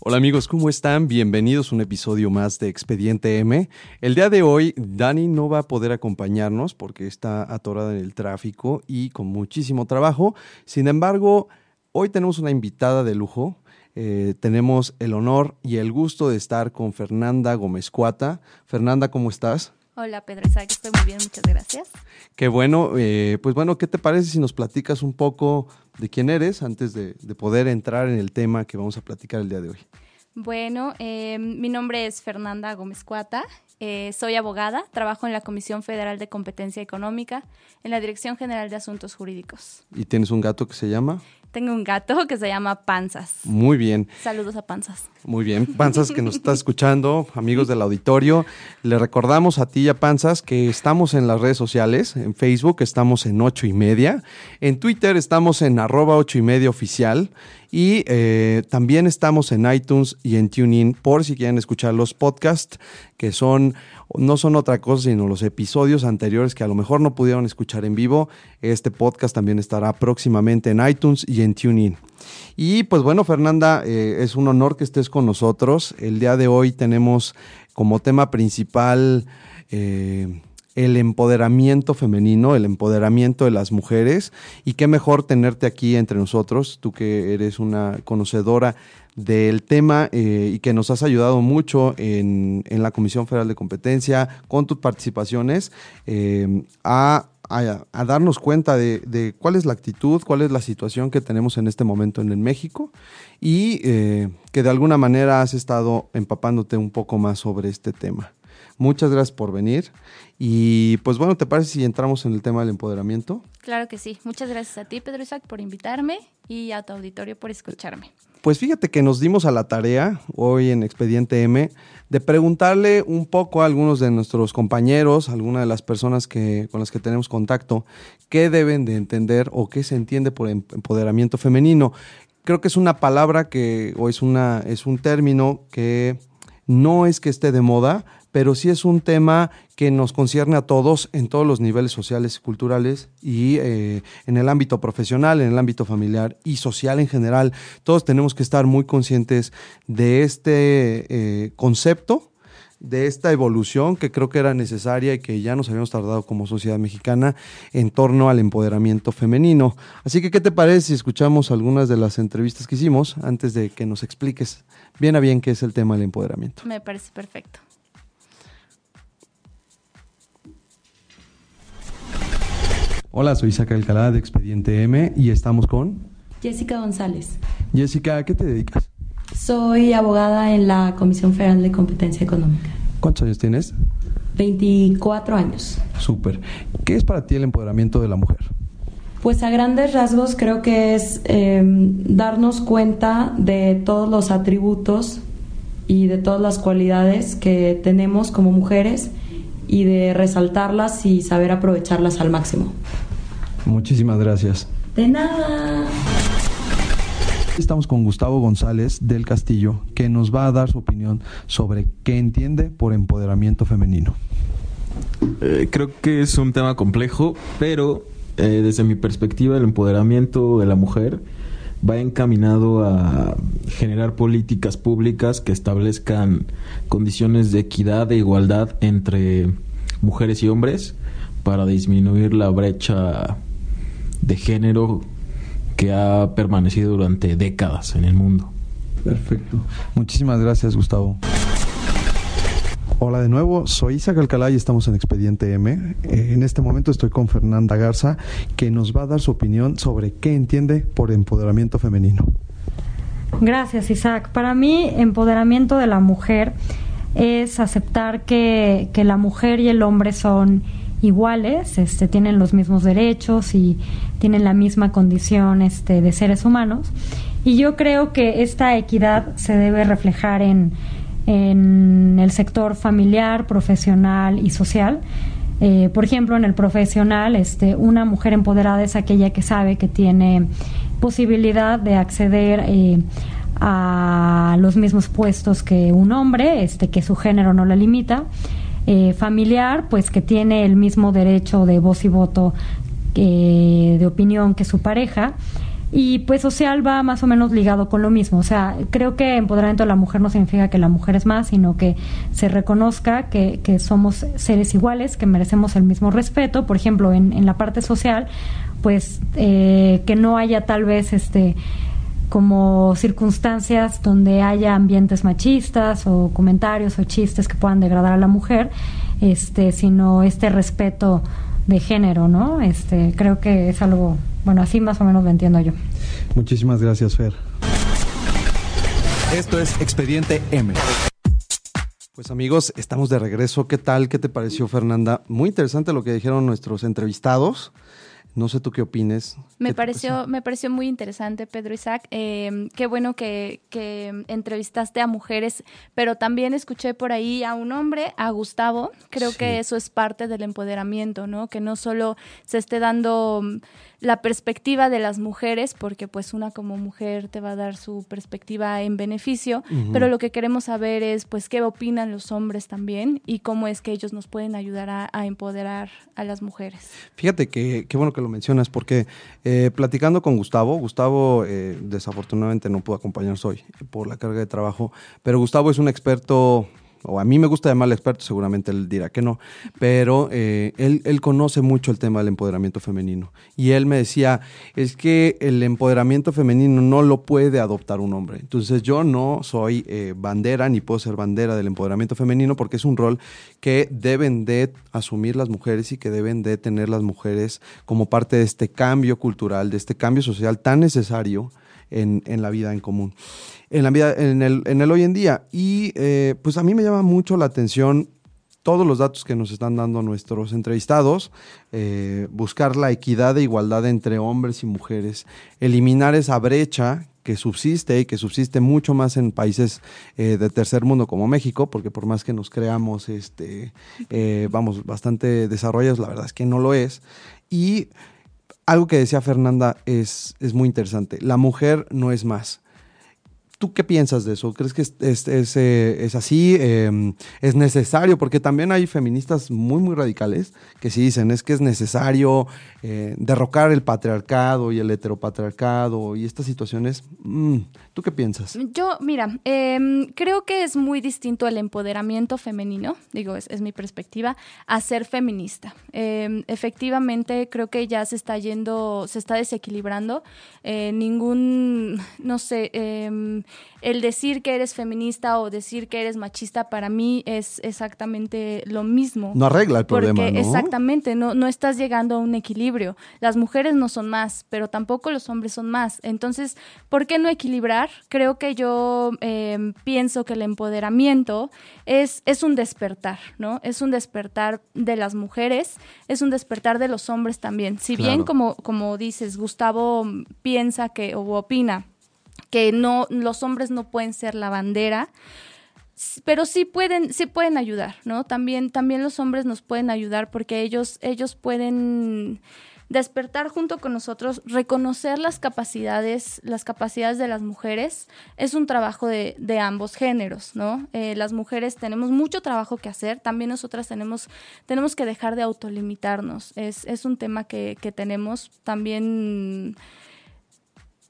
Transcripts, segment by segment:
Hola amigos, ¿cómo están? Bienvenidos a un episodio más de Expediente M. El día de hoy Dani no va a poder acompañarnos porque está atorada en el tráfico y con muchísimo trabajo. Sin embargo, hoy tenemos una invitada de lujo. Eh, tenemos el honor y el gusto de estar con Fernanda Gómez Cuata. Fernanda, ¿cómo estás? Hola Pedro Isaac, estoy muy bien, muchas gracias. Qué bueno, eh, pues bueno, ¿qué te parece si nos platicas un poco de quién eres antes de, de poder entrar en el tema que vamos a platicar el día de hoy? Bueno, eh, mi nombre es Fernanda Gómez Cuata, eh, soy abogada, trabajo en la Comisión Federal de Competencia Económica, en la Dirección General de Asuntos Jurídicos. ¿Y tienes un gato que se llama? Tengo un gato que se llama Panzas. Muy bien. Saludos a Panzas. Muy bien, Panzas que nos estás escuchando, amigos del auditorio, le recordamos a ti y a Panzas que estamos en las redes sociales, en Facebook estamos en ocho y media, en Twitter estamos en arroba ocho y media oficial y eh, también estamos en iTunes y en TuneIn por si quieren escuchar los podcasts que son no son otra cosa sino los episodios anteriores que a lo mejor no pudieron escuchar en vivo. Este podcast también estará próximamente en iTunes y en TuneIn. Y pues bueno, Fernanda, eh, es un honor que estés con nosotros. El día de hoy tenemos como tema principal eh, el empoderamiento femenino, el empoderamiento de las mujeres. Y qué mejor tenerte aquí entre nosotros, tú que eres una conocedora del tema eh, y que nos has ayudado mucho en, en, la Comisión Federal de Competencia con tus participaciones eh, a a, darnos cuenta de, de, cuál es la actitud, cuál es la situación que tenemos en este momento en el México y eh, que de alguna manera has estado empapándote un poco más sobre este tema. Muchas gracias por venir y pues bueno, ¿te parece si entramos en el tema del empoderamiento? Claro que sí. Muchas gracias a ti, Pedro Isaac, por invitarme y a tu auditorio por escucharme. Pues fíjate que nos dimos a la tarea hoy en Expediente M de preguntarle un poco a algunos de nuestros compañeros, a algunas de las personas que, con las que tenemos contacto, qué deben de entender o qué se entiende por em, empoderamiento femenino. Creo que es una palabra que, o es, una, es un término que no es que esté de moda, pero sí es un tema que nos concierne a todos en todos los niveles sociales y culturales y eh, en el ámbito profesional, en el ámbito familiar y social en general. Todos tenemos que estar muy conscientes de este eh, concepto, de esta evolución que creo que era necesaria y que ya nos habíamos tardado como sociedad mexicana en torno al empoderamiento femenino. Así que, ¿qué te parece si escuchamos algunas de las entrevistas que hicimos antes de que nos expliques bien a bien qué es el tema del empoderamiento? Me parece perfecto. Hola, soy Isaac Alcalá de Expediente M y estamos con Jessica González. Jessica, ¿a qué te dedicas? Soy abogada en la Comisión Federal de Competencia Económica. ¿Cuántos años tienes? 24 años. Súper. ¿Qué es para ti el empoderamiento de la mujer? Pues a grandes rasgos creo que es eh, darnos cuenta de todos los atributos y de todas las cualidades que tenemos como mujeres y de resaltarlas y saber aprovecharlas al máximo. Muchísimas gracias. De nada. Estamos con Gustavo González del Castillo, que nos va a dar su opinión sobre qué entiende por empoderamiento femenino. Eh, creo que es un tema complejo, pero eh, desde mi perspectiva el empoderamiento de la mujer va encaminado a generar políticas públicas que establezcan condiciones de equidad e igualdad entre mujeres y hombres para disminuir la brecha de género que ha permanecido durante décadas en el mundo. Perfecto. Muchísimas gracias, Gustavo. Hola de nuevo, soy Isaac Alcalá y estamos en Expediente M. Eh, en este momento estoy con Fernanda Garza, que nos va a dar su opinión sobre qué entiende por empoderamiento femenino. Gracias, Isaac. Para mí, empoderamiento de la mujer es aceptar que, que la mujer y el hombre son iguales, este, tienen los mismos derechos y tienen la misma condición este, de seres humanos. Y yo creo que esta equidad se debe reflejar en, en el sector familiar, profesional y social. Eh, por ejemplo, en el profesional, este, una mujer empoderada es aquella que sabe que tiene posibilidad de acceder eh, a los mismos puestos que un hombre, este, que su género no la limita. Eh, familiar, pues que tiene el mismo derecho de voz y voto de opinión que su pareja y pues social va más o menos ligado con lo mismo. O sea, creo que empoderamiento de la mujer no significa que la mujer es más, sino que se reconozca que, que somos seres iguales, que merecemos el mismo respeto. Por ejemplo, en, en la parte social, pues eh, que no haya tal vez este como circunstancias donde haya ambientes machistas o comentarios o chistes que puedan degradar a la mujer, este, sino este respeto de género, ¿no? Este, creo que es algo bueno, así más o menos lo entiendo yo. Muchísimas gracias, Fer. Esto es Expediente M. Pues amigos, estamos de regreso. ¿Qué tal? ¿Qué te pareció, Fernanda? Muy interesante lo que dijeron nuestros entrevistados. No sé tú qué opines. Me pareció, me pareció muy interesante, Pedro Isaac. Eh, qué bueno que, entrevistaste a mujeres, pero también escuché por ahí a un hombre, a Gustavo. Creo que eso es parte del empoderamiento, ¿no? Que no solo se esté dando la perspectiva de las mujeres, porque pues una como mujer te va a dar su perspectiva en beneficio, pero lo que queremos saber es pues qué opinan los hombres también y cómo es que ellos nos pueden ayudar a, empoderar a las mujeres. Fíjate que qué bueno que lo mencionas, porque eh, platicando con Gustavo, Gustavo eh, desafortunadamente no pudo acompañarnos hoy por la carga de trabajo, pero Gustavo es un experto o a mí me gusta llamarle experto, seguramente él dirá que no, pero eh, él, él, conoce mucho el tema del empoderamiento femenino. Y él me decía, es que el empoderamiento femenino no lo puede adoptar un hombre. Entonces yo no soy eh, bandera ni puedo ser bandera del empoderamiento femenino porque es un rol que deben de asumir las mujeres y que deben de tener las mujeres como parte de este cambio cultural, de este cambio social tan necesario en, en la vida en común en la vida, en el, en el hoy en día. Y eh, pues a mí me llama mucho la atención todos los datos que nos están dando nuestros entrevistados, eh, buscar la equidad e igualdad entre hombres y mujeres, eliminar esa brecha que subsiste y que subsiste mucho más en países eh, de tercer mundo como México, porque por más que nos creamos, este, vamos, bastante desarrollados, la verdad es que no lo es. Y algo que decía Fernanda es, es muy interesante, la mujer no es más ¿Tú qué piensas de eso? ¿Crees que es, es, eh, así? Em, ¿Es necesario? Porque también hay feministas muy, muy radicales que sí dicen es que es necesario eh, derrocar el patriarcado y el heteropatriarcado y estas situaciones. Mm, ¿Tú qué piensas? Yo, mira, em, creo que es muy distinto el empoderamiento femenino, digo, es, es mi perspectiva, a ser feminista. Em, efectivamente, creo que ya se está yendo, se está desequilibrando. Eh, ningún, no sé, el decir que eres feminista o decir que eres machista para mí es exactamente lo mismo. No arregla el problema, ¿no? Exactamente, no, no estás llegando a un equilibrio. Las mujeres no son más, pero tampoco los hombres son más. Entonces, ¿por qué no equilibrar? Creo que yo em, pienso que el empoderamiento es, es un despertar, ¿no? Es un despertar de las mujeres, es un despertar de los hombres también. Si bien, como, como dices, Gustavo piensa que o opina que no, los hombres no pueden ser la bandera, pero sí pueden, sí pueden ayudar, ¿no? También, también los hombres nos pueden ayudar porque ellos, ellos pueden despertar junto con nosotros, reconocer las capacidades, las capacidades de las mujeres, es un trabajo de, ambos géneros, ¿no? Eh, las mujeres tenemos mucho trabajo que hacer, también nosotras tenemos, tenemos que dejar de autolimitarnos, es, es un tema que, que tenemos también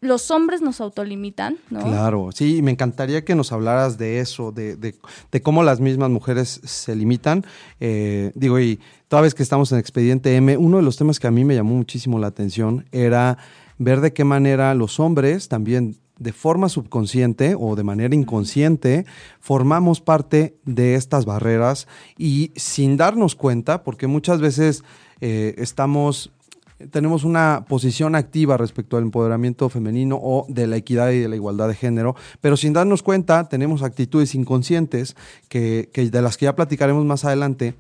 los hombres nos autolimitan, ¿no? Claro, sí, me encantaría que nos hablaras de eso, de, de, de cómo las mismas mujeres se limitan. Eh, digo, y toda vez que estamos en Expediente M, uno de los temas que a mí me llamó muchísimo la atención era ver de qué manera los hombres también de forma subconsciente o de manera inconsciente formamos parte de estas barreras y sin darnos cuenta, porque muchas veces eh, estamos tenemos una posición activa respecto al empoderamiento femenino o de la equidad y de la igualdad de género, pero sin darnos cuenta tenemos actitudes inconscientes que, que de las que ya platicaremos más adelante,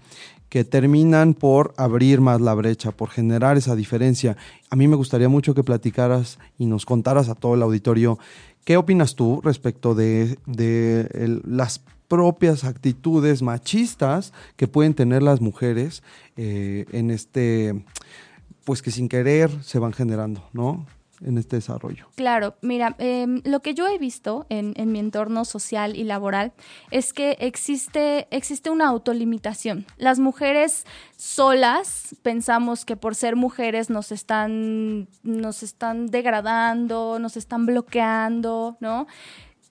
que terminan por abrir más la brecha, por generar esa diferencia. A mí me gustaría mucho que platicaras y nos contaras a todo el auditorio qué opinas tú respecto de, de las propias actitudes machistas que pueden tener las mujeres eh, en este, pues que sin querer se van generando, ¿no? En este desarrollo. Claro, mira, em, lo que yo he visto en, mi entorno social y laboral es que existe, existe una autolimitación. Las mujeres solas pensamos que por ser mujeres nos están, nos están degradando, nos están bloqueando, ¿no?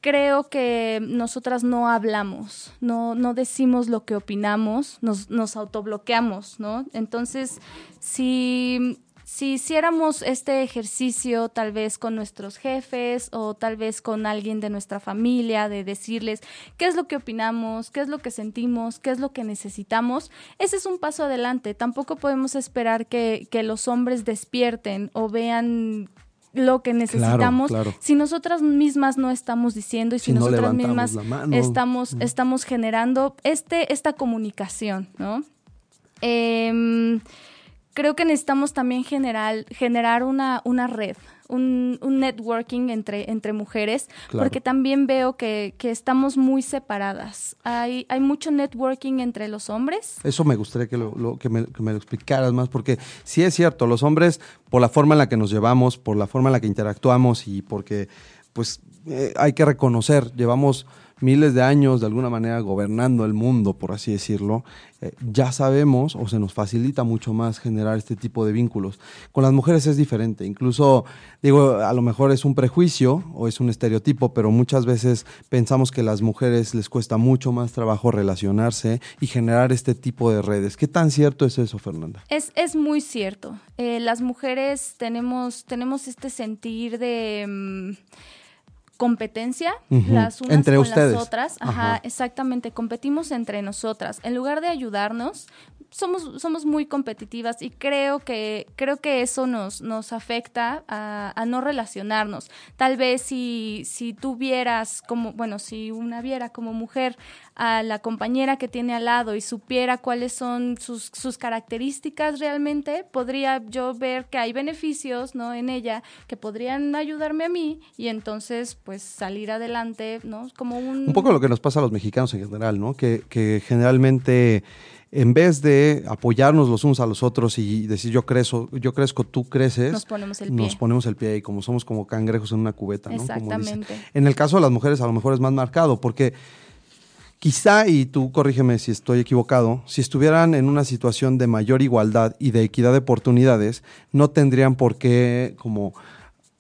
Creo que nosotras no hablamos, no, no decimos lo que opinamos, nos, nos autobloqueamos, ¿no? Entonces, si si hiciéramos este ejercicio tal vez con nuestros jefes o tal vez con alguien de nuestra familia, de decirles qué es lo que opinamos, qué es lo que sentimos, qué es lo que necesitamos, ese es un paso adelante. Tampoco podemos esperar que, que los hombres despierten o vean lo que necesitamos claro. si nosotras mismas no estamos diciendo y si, Si no nosotras mismas estamos, estamos generando este, esta comunicación, ¿no? Em, creo que necesitamos también generar, generar una, una red, un, un networking entre, entre mujeres, Claro. porque también veo que, que estamos muy separadas. Hay, hay mucho networking entre los hombres. Eso me gustaría que, lo, lo- que, me, que me lo explicaras más, porque sí es cierto, los hombres, por la forma en la que nos llevamos, por la forma en la que interactuamos y porque, pues, eh, hay que reconocer, llevamos miles de años de alguna manera gobernando el mundo, por así decirlo, eh, ya sabemos o se nos facilita mucho más generar este tipo de vínculos. Con las mujeres es diferente, incluso digo, a lo mejor es un prejuicio o es un estereotipo, pero muchas veces pensamos que a las mujeres les cuesta mucho más trabajo relacionarse y generar este tipo de redes. ¿Qué tan cierto es eso, Fernanda? Es, es muy cierto. Eh, las mujeres tenemos, tenemos este sentir de mm, competencia las unas Entre con ustedes. las otras. Ajá, Ajá. exactamente. Competimos entre nosotras. En lugar de ayudarnos, somos, somos muy competitivas y creo que, creo que eso nos, nos afecta a, a no relacionarnos. Tal vez si, si tú vieras como, bueno, si una viera como mujer a la compañera que tiene al lado y supiera cuáles son sus, sus características realmente, podría yo ver que hay beneficios ¿no? en ella que podrían ayudarme a mí y entonces pues salir adelante, ¿no? Como un... Un poco lo que nos pasa a los mexicanos en general, ¿no? Que, que generalmente en vez de apoyarnos los unos a los otros y decir yo crezco, yo crezco, tú creces, Nos ponemos el pie. nos ponemos el pie y como somos como cangrejos en una cubeta, ¿no? Como. Exactamente. En el caso de las mujeres a lo mejor es más marcado porque quizá, y tú corrígeme si estoy equivocado, si estuvieran en una situación de mayor igualdad y de equidad de oportunidades, no tendrían por qué como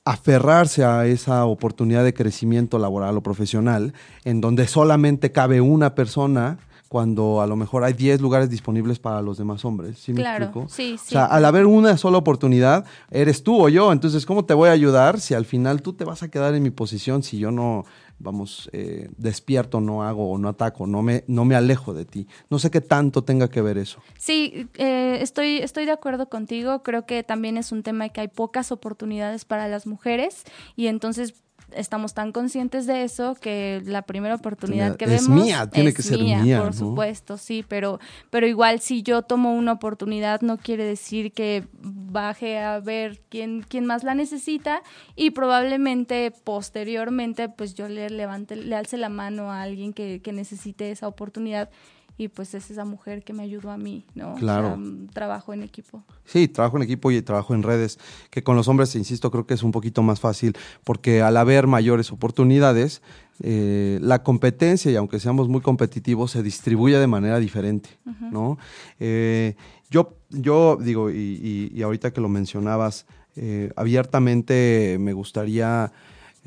aferrarse a esa oportunidad de crecimiento laboral o profesional, en donde solamente cabe una persona cuando a lo mejor hay 10 lugares disponibles para los demás hombres. ¿Sí me Claro, explico? sí, O sí. sea, al haber una sola oportunidad, eres tú o yo. Entonces, ¿cómo te voy a ayudar si al final tú te vas a quedar en mi posición si yo no, vamos, eh, despierto, no hago o no ataco, no me, no me alejo de ti? No sé qué tanto tenga que ver eso. Sí, eh, estoy, estoy de acuerdo contigo. Creo que también es un tema que hay pocas oportunidades para las mujeres y entonces estamos tan conscientes de eso que la primera oportunidad que Es vemos mía, tiene es que ser mía, por ¿no? supuesto, sí, pero pero igual si yo tomo una oportunidad no quiere decir que baje a ver quién quién más la necesita y probablemente posteriormente pues yo le levante le alce la mano a alguien que, que necesite esa oportunidad y pues es esa mujer que me ayudó a mí, ¿no? O Claro. sea, un trabajo en equipo. Sí, trabajo en equipo y trabajo en redes, que con los hombres, insisto, creo que es un poquito más fácil, porque al haber mayores oportunidades, eh, la competencia, y aunque seamos muy competitivos, se distribuye de manera diferente, ¿no? Eh, yo, yo digo, y, y- y ahorita que lo mencionabas, eh, abiertamente me gustaría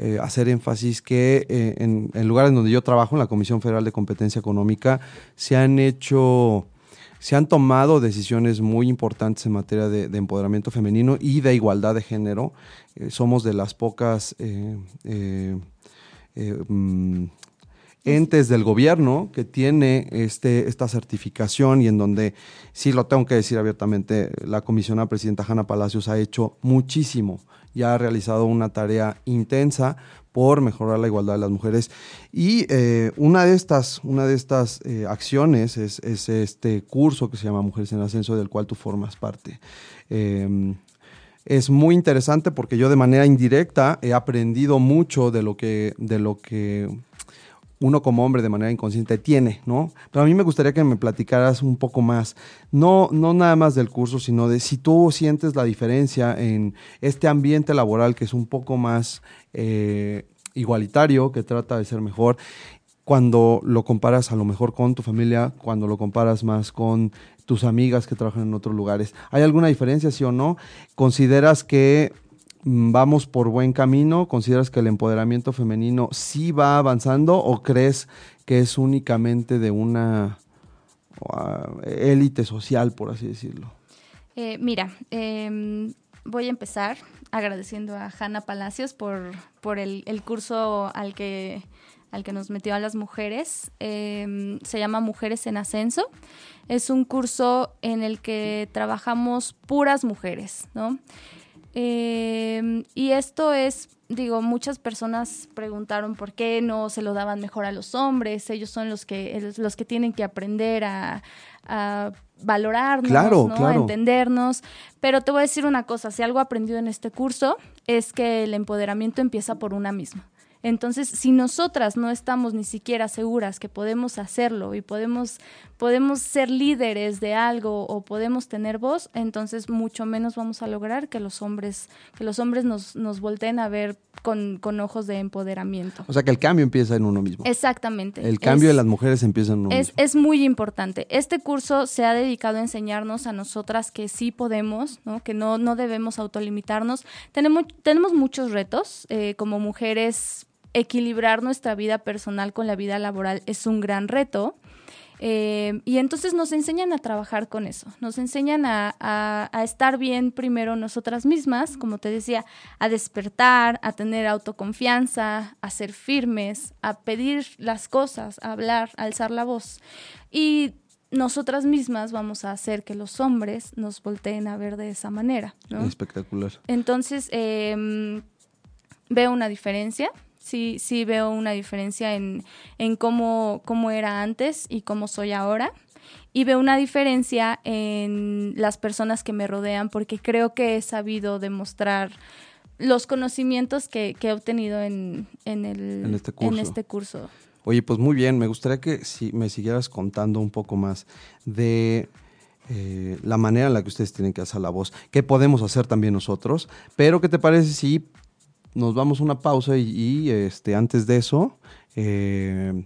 eh, hacer énfasis que eh, en, en lugares donde yo trabajo, en la Comisión Federal de Competencia Económica, se han hecho se han tomado decisiones muy importantes en materia de, de empoderamiento femenino y de igualdad de género. Eh, somos de las pocas eh, mm, entes del gobierno que tiene este, esta certificación y en donde, sí lo tengo que decir abiertamente, la comisionada presidenta Hanna Palacios ha hecho muchísimo, ya ha realizado una tarea intensa por mejorar la igualdad de las mujeres. Y eh, una de estas, una de estas eh, acciones es, es este curso que se llama Mujeres en Ascenso, del cual tú formas parte. Eh, es muy interesante porque yo de manera indirecta he aprendido mucho de lo que, de lo que uno como hombre de manera inconsciente tiene, ¿no? Pero a mí me gustaría que me platicaras un poco más, no, no nada más del curso, sino de si tú sientes la diferencia en este ambiente laboral que es un poco más eh, igualitario, que trata de ser mejor, cuando lo comparas a lo mejor con tu familia, cuando lo comparas más con tus amigas que trabajan en otros lugares. ¿Hay alguna diferencia, sí o no? ¿Consideras que vamos por buen camino? ¿Consideras que el empoderamiento femenino sí va avanzando o crees que es únicamente de una uh, élite social, por así decirlo? Eh, mira, eh, voy a empezar agradeciendo a Hanna Palacios por, por el, curso al que al que nos metió a las mujeres. Eh, se llama Mujeres en Ascenso. Es un curso en el que trabajamos puras mujeres, ¿no? Eh, y esto es, digo, muchas personas preguntaron por qué no se lo daban mejor a los hombres. Ellos son los que, los que tienen que aprender a, a valorarnos, claro, ¿no? claro. a entendernos. Pero te voy a decir una cosa, si algo aprendido en este curso es que el empoderamiento empieza por una misma. Entonces, si nosotras no estamos ni siquiera seguras que podemos hacerlo y podemos, podemos ser líderes de algo o podemos tener voz, entonces mucho menos vamos a lograr que los hombres, que los hombres nos, nos volteen a ver con, con ojos de empoderamiento. O sea, que el cambio empieza en uno mismo. Exactamente. El cambio Es- de las mujeres empieza en uno es, mismo. es muy importante. Este curso se ha dedicado a enseñarnos a nosotras que sí podemos, ¿no? que no, no debemos autolimitarnos. Tenemos, tenemos muchos retos eh, como mujeres. Equilibrar nuestra vida personal con la vida laboral es un gran reto. Eh, y entonces nos enseñan a trabajar con eso, nos enseñan a, a- a estar bien primero nosotras mismas, como te decía, a despertar, a tener autoconfianza, a ser firmes, a pedir las cosas, a hablar, a alzar la voz. Y nosotras mismas vamos a hacer que los hombres nos volteen a ver de esa manera. ¿no? Espectacular. Entonces, eh, veo una diferencia. Sí, sí veo una diferencia en, en cómo, cómo era antes y cómo soy ahora. Y veo una diferencia en las personas que me rodean porque creo que he sabido demostrar los conocimientos que, que he obtenido en, en, el, En este curso. este curso. Oye, pues muy bien, me gustaría que si me siguieras contando un poco más de eh, la manera en la que ustedes tienen que hacer la voz, qué podemos hacer también nosotros, pero ¿qué te parece si nos vamos a una pausa y, y, este, antes de eso, eh,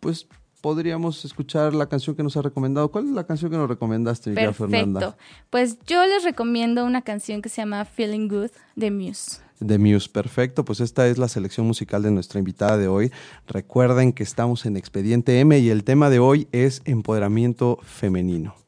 pues podríamos escuchar la canción que nos ha recomendado. ¿Cuál es la canción que nos recomendaste, mi querida Fernanda? Perfecto. Pues yo les recomiendo una canción que se llama Feeling Good de Muse. de Muse. Perfecto, pues esta es la selección musical de nuestra invitada de hoy. Recuerden que estamos en Expediente M y el tema de hoy es empoderamiento femenino.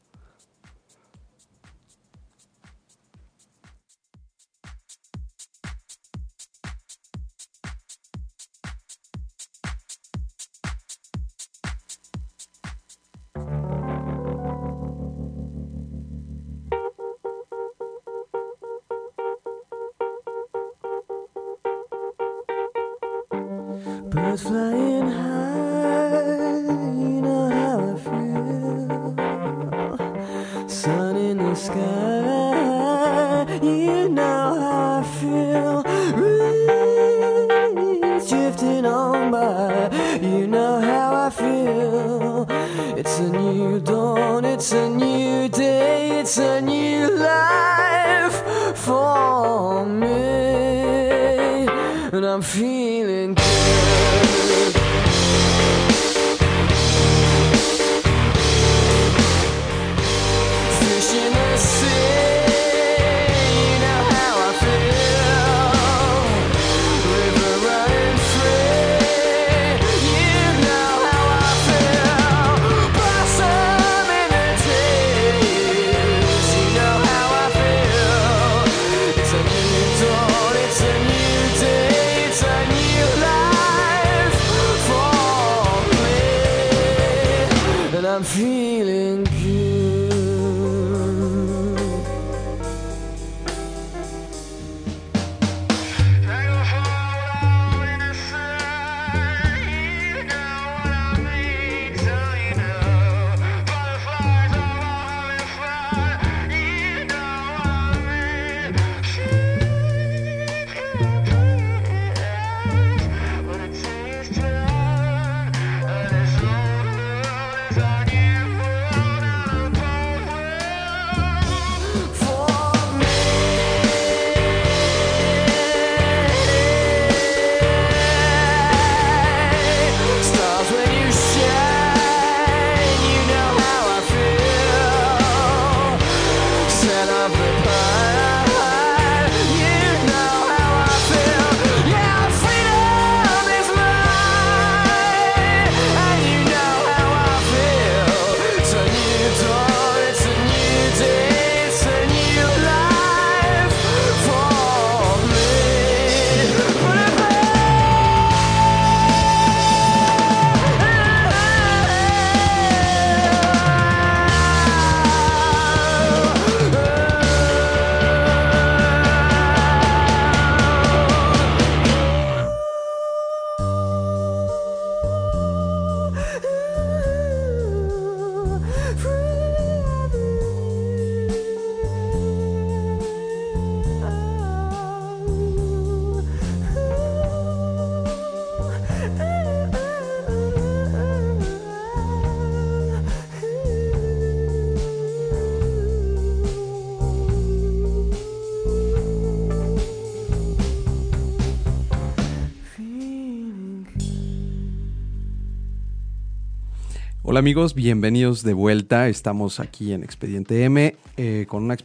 Hola amigos, bienvenidos de vuelta. Estamos aquí en Expediente M eh, con una,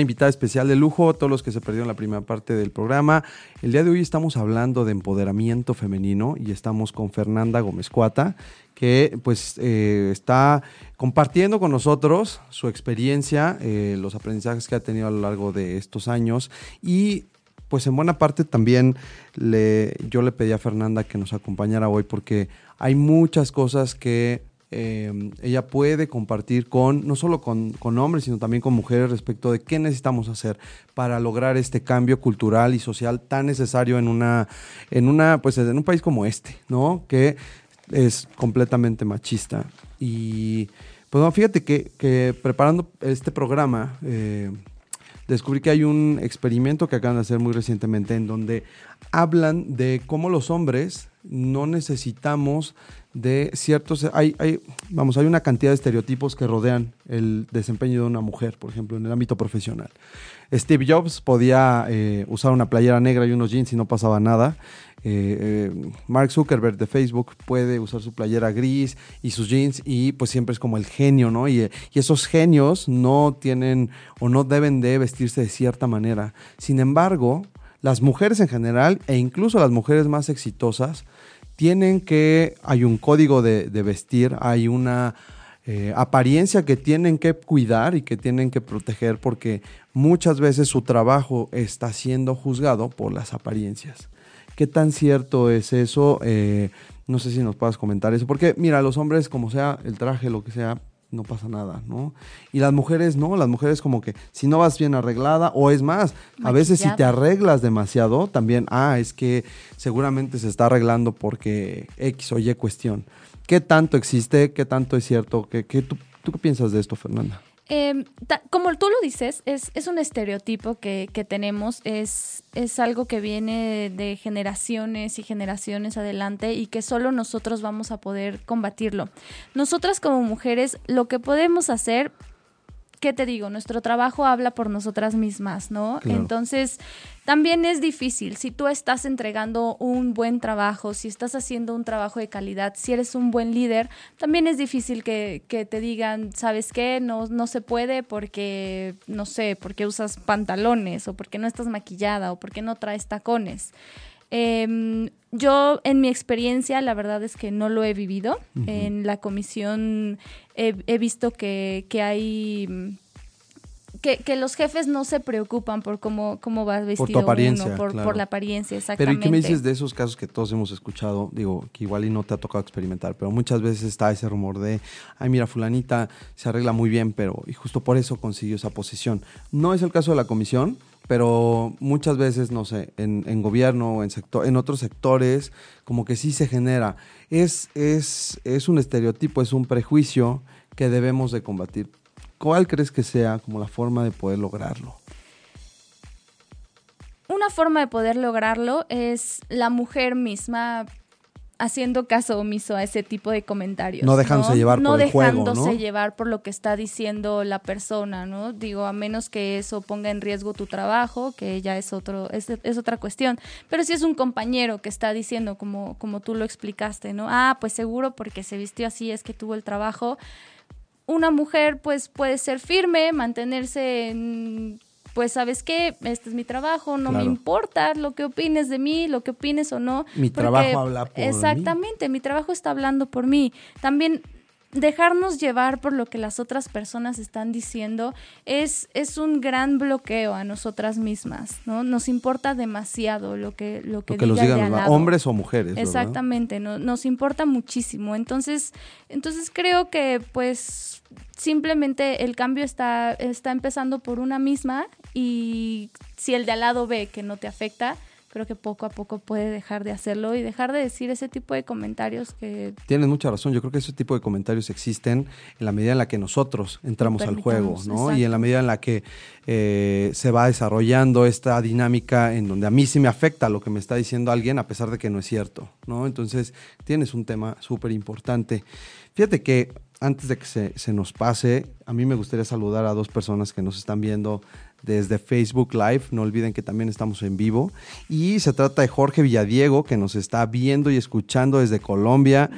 invitada especial de lujo, todos los que se perdieron la primera parte del programa. El día de hoy estamos hablando de empoderamiento femenino y estamos con Fernanda Gómez Cuata, que pues eh, está compartiendo con nosotros su experiencia, eh, los aprendizajes que ha tenido a lo largo de estos años y pues en buena parte también le, yo le pedí a Fernanda que nos acompañara hoy porque hay muchas cosas que eh, ella puede compartir con, no solo con, con hombres, sino también con mujeres respecto de qué necesitamos hacer para lograr este cambio cultural y social tan necesario en una, en una, pues en un país como este, ¿no? Que es completamente machista. Y pues no, fíjate que, que preparando este programa, eh, descubrí que hay un experimento que acaban de hacer muy recientemente en donde hablan de cómo los hombres no necesitamos de ciertos hay, hay vamos hay una cantidad de estereotipos que rodean el desempeño de una mujer por ejemplo en el ámbito profesional Steve Jobs podía eh, usar una playera negra y unos jeans y no pasaba nada eh, eh, Mark Zuckerberg de Facebook puede usar su playera gris y sus jeans y pues siempre es como el genio, ¿no? Y, y esos genios no tienen o no deben de vestirse de cierta manera. Sin embargo, las mujeres en general e incluso las mujeres más exitosas tienen que, hay un código de, vestir, hay una eh, apariencia que tienen que cuidar y que tienen que proteger porque muchas veces su trabajo está siendo juzgado por las apariencias. ¿Qué tan cierto es eso? Eh, no sé si nos puedas comentar eso, porque mira, los hombres, como sea, el traje, lo que sea, no pasa nada, ¿no? Y las mujeres no, las mujeres como que si no vas bien arreglada, o es más, a veces si te arreglas demasiado, también, ah, es que seguramente se está arreglando porque X o Y cuestión. ¿Qué tanto existe? ¿Qué tanto es cierto? ¿Qué, qué, tú, ¿Tú qué piensas de esto, Fernanda? Eh, como tú lo dices, es, es un estereotipo que, que tenemos, es, es algo que viene de generaciones y generaciones adelante y que solo nosotros vamos a poder combatirlo. Nosotras como mujeres, lo que podemos hacer, ¿qué te digo? Nuestro trabajo habla por nosotras mismas, ¿no? Claro. Entonces, también es difícil. Si tú estás entregando un buen trabajo, si estás haciendo un trabajo de calidad, si eres un buen líder, también es difícil que, que te digan, ¿sabes qué? No, no se puede porque, no sé, porque usas pantalones o porque no estás maquillada o porque no traes tacones. Em, yo, en mi experiencia, la verdad es que no lo he vivido. En la comisión he, he visto que, que hay que, que los jefes no se preocupan por cómo, cómo va vestido apariencia, uno, por, claro. por la apariencia, Pero exactamente. ¿y qué me dices de esos casos que todos hemos escuchado? Digo, que igual y no te ha tocado experimentar, pero muchas veces está ese rumor de, ay, mira, fulanita se arregla muy bien, pero y justo por eso consiguió esa posición. No es el caso de la comisión, pero muchas veces, no sé, en, gobierno o en, sector, en otros sectores, como que sí se genera. Es, es, es un estereotipo, es un prejuicio que debemos de combatir. ¿Cuál crees que sea como la forma de poder lograrlo? Una forma de poder lograrlo es la mujer misma haciendo caso omiso a ese tipo de comentarios. No dejándose llevar No por el juego, ¿no? llevar por lo que está diciendo la persona, ¿no? Digo, a menos que eso ponga en riesgo tu trabajo, que ya es otro, es, es otra cuestión. Pero si es un compañero que está diciendo, como, como tú lo explicaste, ¿no? Ah, pues seguro porque se vistió así es que tuvo el trabajo. Una mujer, pues, puede ser firme, mantenerse en pues sabes qué, este es mi trabajo, no me importa lo que opines de mí, lo que opines o no. Mi porque- trabajo habla por mí. Exactamente, mi trabajo está hablando por mí. También dejarnos llevar por lo que las otras personas están diciendo es, es un gran bloqueo a nosotras mismas, ¿no? Nos importa demasiado lo que, lo que, Lo que diga digan de al hombres o mujeres. Exactamente, no- nos importa muchísimo. Entonces, entonces creo que pues simplemente el cambio está, está empezando por una misma y si el de al lado ve que no te afecta, creo que poco a poco puede dejar de hacerlo y dejar de decir ese tipo de comentarios que Tienes mucha razón. Yo creo que ese tipo de comentarios existen en la medida en la que nosotros entramos al juego, ¿no? exacto. Y en la medida en la que eh, se va desarrollando esta dinámica en donde a mí sí me afecta lo que me está diciendo alguien a pesar de que no es cierto, ¿no? Entonces tienes un tema súper importante. Fíjate que antes de que se, se nos pase, a mí me gustaría saludar a dos personas que nos están viendo desde Facebook Live. No olviden que también estamos en vivo. Y se trata de Jorge Villadiego, que nos está viendo y escuchando desde Colombia.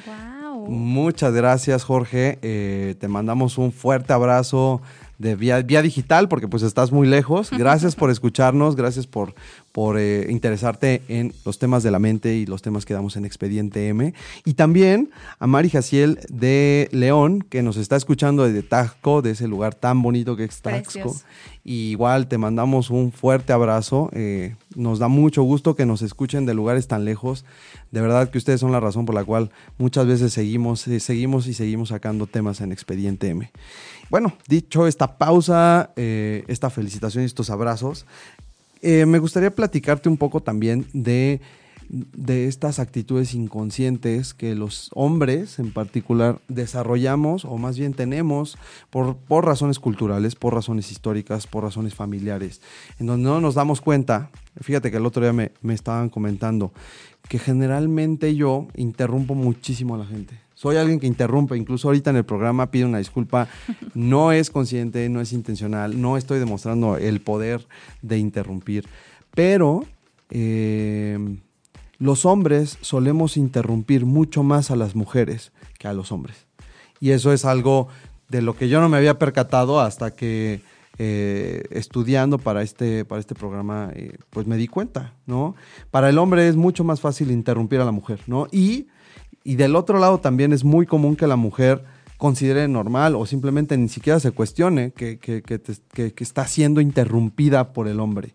Muchas gracias, Jorge. Eh, te mandamos un fuerte abrazo de vía, vía digital porque pues estás muy lejos. Gracias por escucharnos, gracias por, por eh, interesarte en los temas de la mente y los temas que damos en Expediente M. Y también a Mari Jaciel de León, que nos está escuchando desde Taxco, de ese lugar tan bonito que es Taxco. Y igual te mandamos un fuerte abrazo. eh, nos da mucho gusto que nos escuchen de lugares tan lejos. De verdad que ustedes son la razón por la cual muchas veces seguimos, eh, seguimos y seguimos sacando temas en Expediente M. Bueno, dicho esta pausa, eh, esta felicitación y estos abrazos, eh, me gustaría platicarte un poco también de, de estas actitudes inconscientes que los hombres en particular desarrollamos o más bien tenemos por, por razones culturales, por razones históricas, por razones familiares, en donde no nos damos cuenta. Fíjate que el otro día me, me estaban comentando que generalmente yo interrumpo muchísimo a la gente. Soy alguien que interrumpe, incluso ahorita en el programa pido una disculpa. No es consciente, no es intencional, no estoy demostrando el poder de interrumpir. Pero eh, los hombres solemos interrumpir mucho más a las mujeres que a los hombres. Y eso es algo de lo que yo no me había percatado hasta que eh, estudiando para este, para este programa, eh, pues me di cuenta, ¿no? Para el hombre es mucho más fácil interrumpir a la mujer, ¿no? Y, y del otro lado también es muy común que la mujer considere normal o simplemente ni siquiera se cuestione que, que- que está siendo interrumpida por el hombre.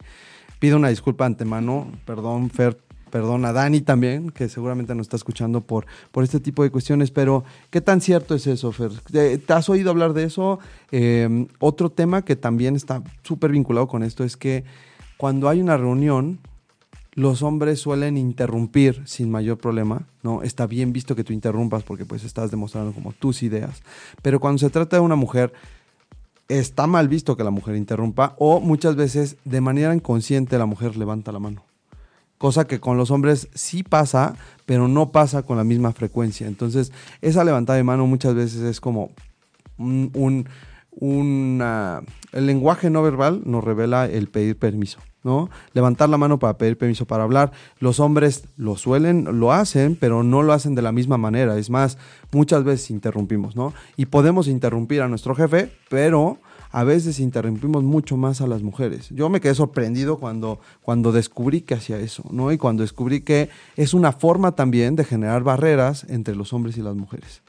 Pido una disculpa antemano, perdón Fer, perdón a Dani también, que seguramente nos está escuchando por, por este tipo de cuestiones, pero ¿qué tan cierto es eso, Fer? ¿Te, te has oído hablar de eso? Eh, otro tema que también está súper vinculado con esto es que cuando hay una reunión, los hombres suelen interrumpir sin mayor problema, ¿no? Está bien visto que tú interrumpas porque pues estás demostrando como tus ideas, pero cuando se trata de una mujer, está mal visto que la mujer interrumpa o muchas veces de manera inconsciente la mujer levanta la mano. Cosa que con los hombres sí pasa, pero no pasa con la misma frecuencia. Entonces, esa levantada de mano muchas veces es como un, un- una- el lenguaje no verbal nos revela el pedir permiso, ¿no? Levantar la mano para pedir permiso para hablar. Los hombres lo suelen, lo hacen, pero no lo hacen de la misma manera. Es más, muchas veces interrumpimos, ¿no? Y podemos interrumpir a nuestro jefe, pero a veces interrumpimos mucho más a las mujeres. Yo me quedé sorprendido cuando, cuando descubrí que hacía eso, ¿no? Y cuando descubrí que es una forma también de generar barreras entre los hombres y las mujeres.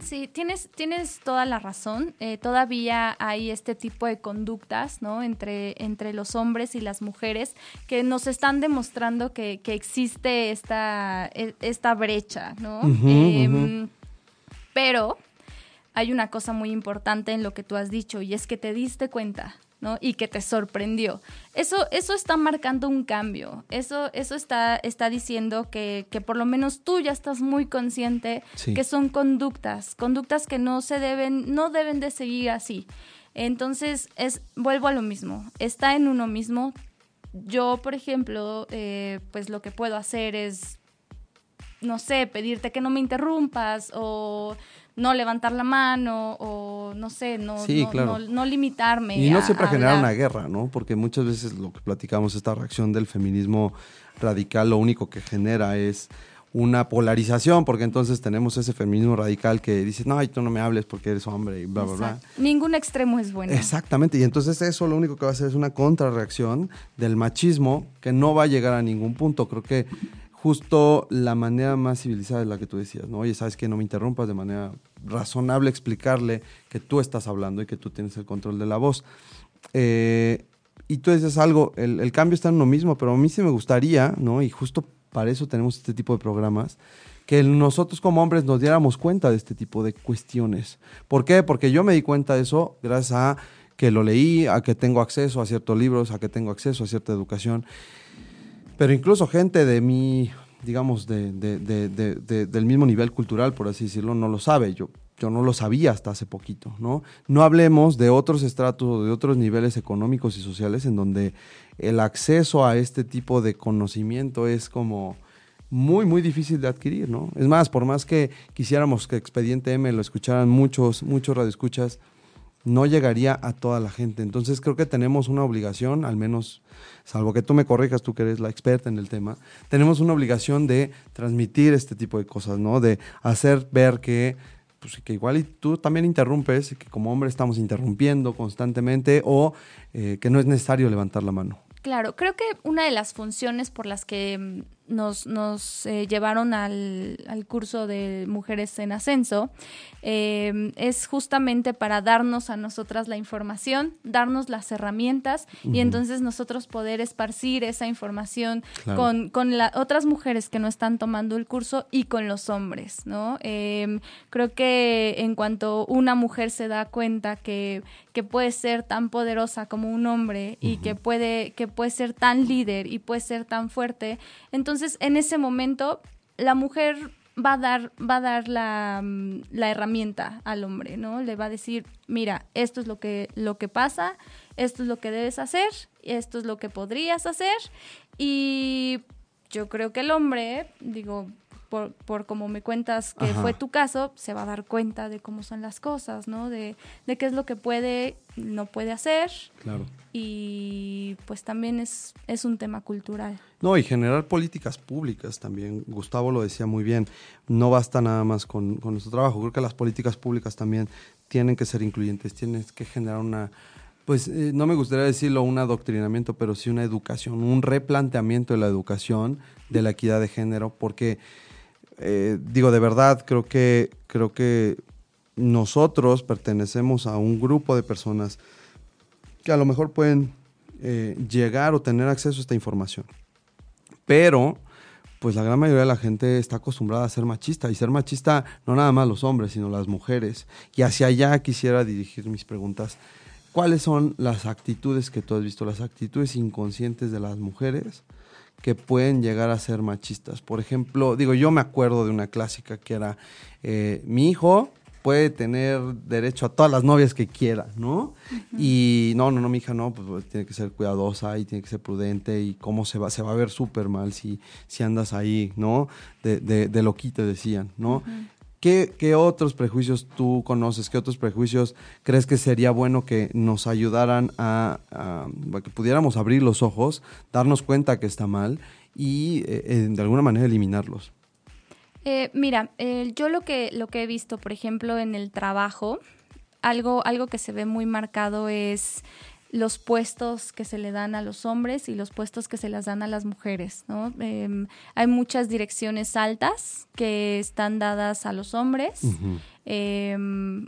Sí, tienes, tienes toda la razón. Eh, todavía hay este tipo de conductas, ¿no? Entre, entre los hombres y las mujeres que nos están demostrando que, que existe esta, e- esta brecha, ¿no? Em. Pero hay una cosa muy importante en lo que tú has dicho y es que te diste cuenta, ¿no? Y que te sorprendió. Eso, eso está marcando un cambio. Eso, eso está, está diciendo que, que por lo menos tú ya estás muy consciente Sí. que son conductas, conductas que no se deben, no deben de seguir así. Entonces, es, vuelvo a lo mismo. Está en uno mismo. Yo, por ejemplo, eh, pues lo que puedo hacer es no sé, pedirte que no me interrumpas o no levantar la mano o no sé, no, Sí, no, claro. no- no limitarme. Y no a- siempre a generar hablar. una guerra, ¿no? Porque muchas veces lo que platicamos, esta reacción del feminismo radical, lo único que genera es una polarización, porque entonces tenemos ese feminismo radical que dice, no, tú no me hables porque eres hombre y bla, bla, bla. Ningún extremo es bueno. Exactamente, y entonces eso lo único que va a hacer es una contrarreacción del machismo que no va a llegar a ningún punto. Creo que justo la manera más civilizada es la que tú decías, ¿no? Oye, ¿sabes que No me interrumpas de manera razonable explicarle que tú estás hablando y que tú tienes el control de la voz. Eh, y tú dices algo, el, el cambio está en uno mismo, pero a mí sí me gustaría, ¿no? Y justo para eso tenemos este tipo de programas, que nosotros como hombres nos diéramos cuenta de este tipo de cuestiones. ¿Por qué? Porque yo me di cuenta de eso gracias a que lo leí, a que tengo acceso a ciertos libros, a que tengo acceso a cierta educación. Pero incluso gente de mi, digamos, de, de- de- de- de- del mismo nivel cultural, por así decirlo, no lo sabe. Yo, yo no lo sabía hasta hace poquito, ¿no? No hablemos de otros estratos o de otros niveles económicos y sociales en donde el acceso a este tipo de conocimiento es como muy, muy difícil de adquirir, ¿no? Es más, por más que quisiéramos que Expediente M lo escucharan muchos, muchos radioescuchas, no llegaría a toda la gente. Entonces creo que tenemos una obligación, al menos, salvo que tú me corrijas, tú que eres la experta en el tema, tenemos una obligación de transmitir este tipo de cosas, ¿no? De hacer ver que pues, que igual y tú también interrumpes, que como hombre estamos interrumpiendo constantemente o eh, que no es necesario levantar la mano. Claro, creo que una de las funciones por las que mm, nos, nos eh, llevaron al, al, curso de Mujeres en Ascenso eh, es justamente para darnos a nosotras la información, darnos las herramientas uh -huh. y entonces nosotros poder esparcir esa información claro. con, con la, otras mujeres que no están tomando el curso y con los hombres, ¿no? Eh, creo que en cuanto una mujer se da cuenta que, que puede ser tan poderosa como un hombre y uh -huh. que, puede, que puede ser tan líder y puede ser tan fuerte, entonces en ese momento la mujer va a dar, va a dar la, mm, la, herramienta al hombre, ¿no? Le va a decir, mira, esto es lo que, lo que pasa, esto es lo que debes hacer, esto es lo que podrías hacer. Y yo creo que el hombre, digo, por, por como me cuentas que Ajá. fue tu caso, se va a dar cuenta de cómo son las cosas, ¿no? De, de qué es lo que puede, no puede hacer. Claro. Y pues también es, es un tema cultural. No, y generar políticas públicas también. Gustavo lo decía muy bien. No basta nada más con, con nuestro trabajo. Creo que las políticas públicas también tienen que ser incluyentes, tienen que generar una pues eh, no me gustaría decirlo un adoctrinamiento, pero sí una educación, un replanteamiento de la educación de la equidad de género, porque eh, digo de verdad creo que creo que nosotros pertenecemos a un grupo de personas que a lo mejor pueden eh, llegar o tener acceso a esta información, pero pues la gran mayoría de la gente está acostumbrada a ser machista y ser machista no nada más los hombres, sino las mujeres. Y hacia allá quisiera dirigir mis preguntas. ¿Cuáles son las actitudes que tú has visto, las actitudes inconscientes de las mujeres que pueden llegar a ser machistas? Por ejemplo, digo, yo me acuerdo de una clásica que era, eh, mi hijo puede tener derecho a todas las novias que quiera, ¿no? Uh -huh. Y no, no, no, mi hija no, pues tiene que ser cuidadosa y tiene que ser prudente y cómo se va, se va a ver súper mal si, si andas ahí, ¿no? De, de, de loquito decían, ¿no? Uh -huh. ¿Qué, ¿Qué, otros prejuicios tú conoces? ¿Qué otros prejuicios crees que sería bueno que nos ayudaran a, que pudiéramos abrir los ojos, darnos cuenta que está mal y eh, de alguna manera eliminarlos? Eh, mira, yo lo que, lo que he visto, por ejemplo, en el trabajo, algo, algo que se ve muy marcado es los puestos que se le dan a los hombres y los puestos que se les dan a las mujeres. ¿no? Eh, hay muchas direcciones altas que están dadas a los hombres. Uh -huh. eh,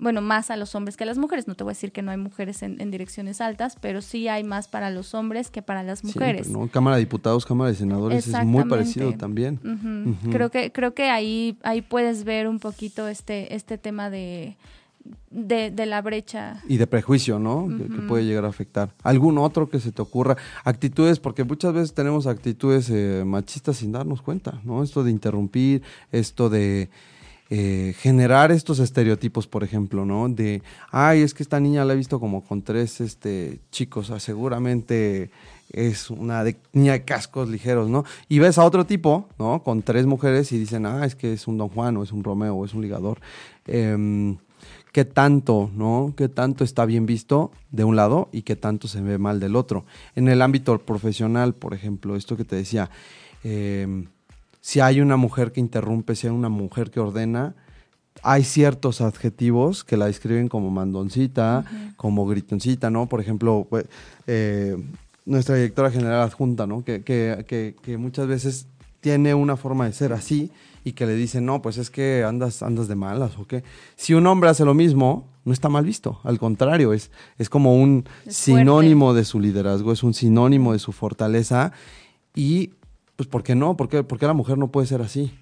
bueno, más a los hombres que a las mujeres. No te voy a decir que no hay mujeres en, en direcciones altas, pero sí hay más para los hombres que para las mujeres. Cámara de Diputados, Cámara de Senadores es muy parecido también. Uh -huh. Uh -huh. Creo que, creo que ahí, ahí puedes ver un poquito este, este tema de de, de, la brecha. Y de prejuicio, ¿no? Uh -huh. que, que, puede llegar a afectar. ¿Algún otro que se te ocurra? Actitudes, porque muchas veces tenemos actitudes eh, machistas sin darnos cuenta, ¿no? Esto de interrumpir, esto de eh, generar estos estereotipos, por ejemplo, ¿no? De, ay, es que esta niña la he visto como con tres este, chicos, sea, seguramente es una de, niña de cascos ligeros, ¿no? Y ves a otro tipo, ¿no? Con tres mujeres y dicen, ah, es que es un Don Juan, o es un Romeo, o es un ligador. Eh, qué tanto, ¿no? Qué tanto está bien visto de un lado y qué tanto se ve mal del otro. En el ámbito profesional, por ejemplo, esto que te decía, eh, si hay una mujer que interrumpe, si hay una mujer que ordena, hay ciertos adjetivos que la describen como mandoncita, uh -huh. como gritoncita, ¿no? Por ejemplo, pues, eh, nuestra directora general adjunta, ¿no? Que, que, que, que muchas veces tiene una forma de ser así y que le dicen, no, pues es que andas, andas de malas o qué. Si un hombre hace lo mismo, no está mal visto, al contrario, es, es como un es sinónimo de su liderazgo, es un sinónimo de su fortaleza y, pues, ¿por qué no? ¿Por qué, ¿Por qué la mujer no puede ser así?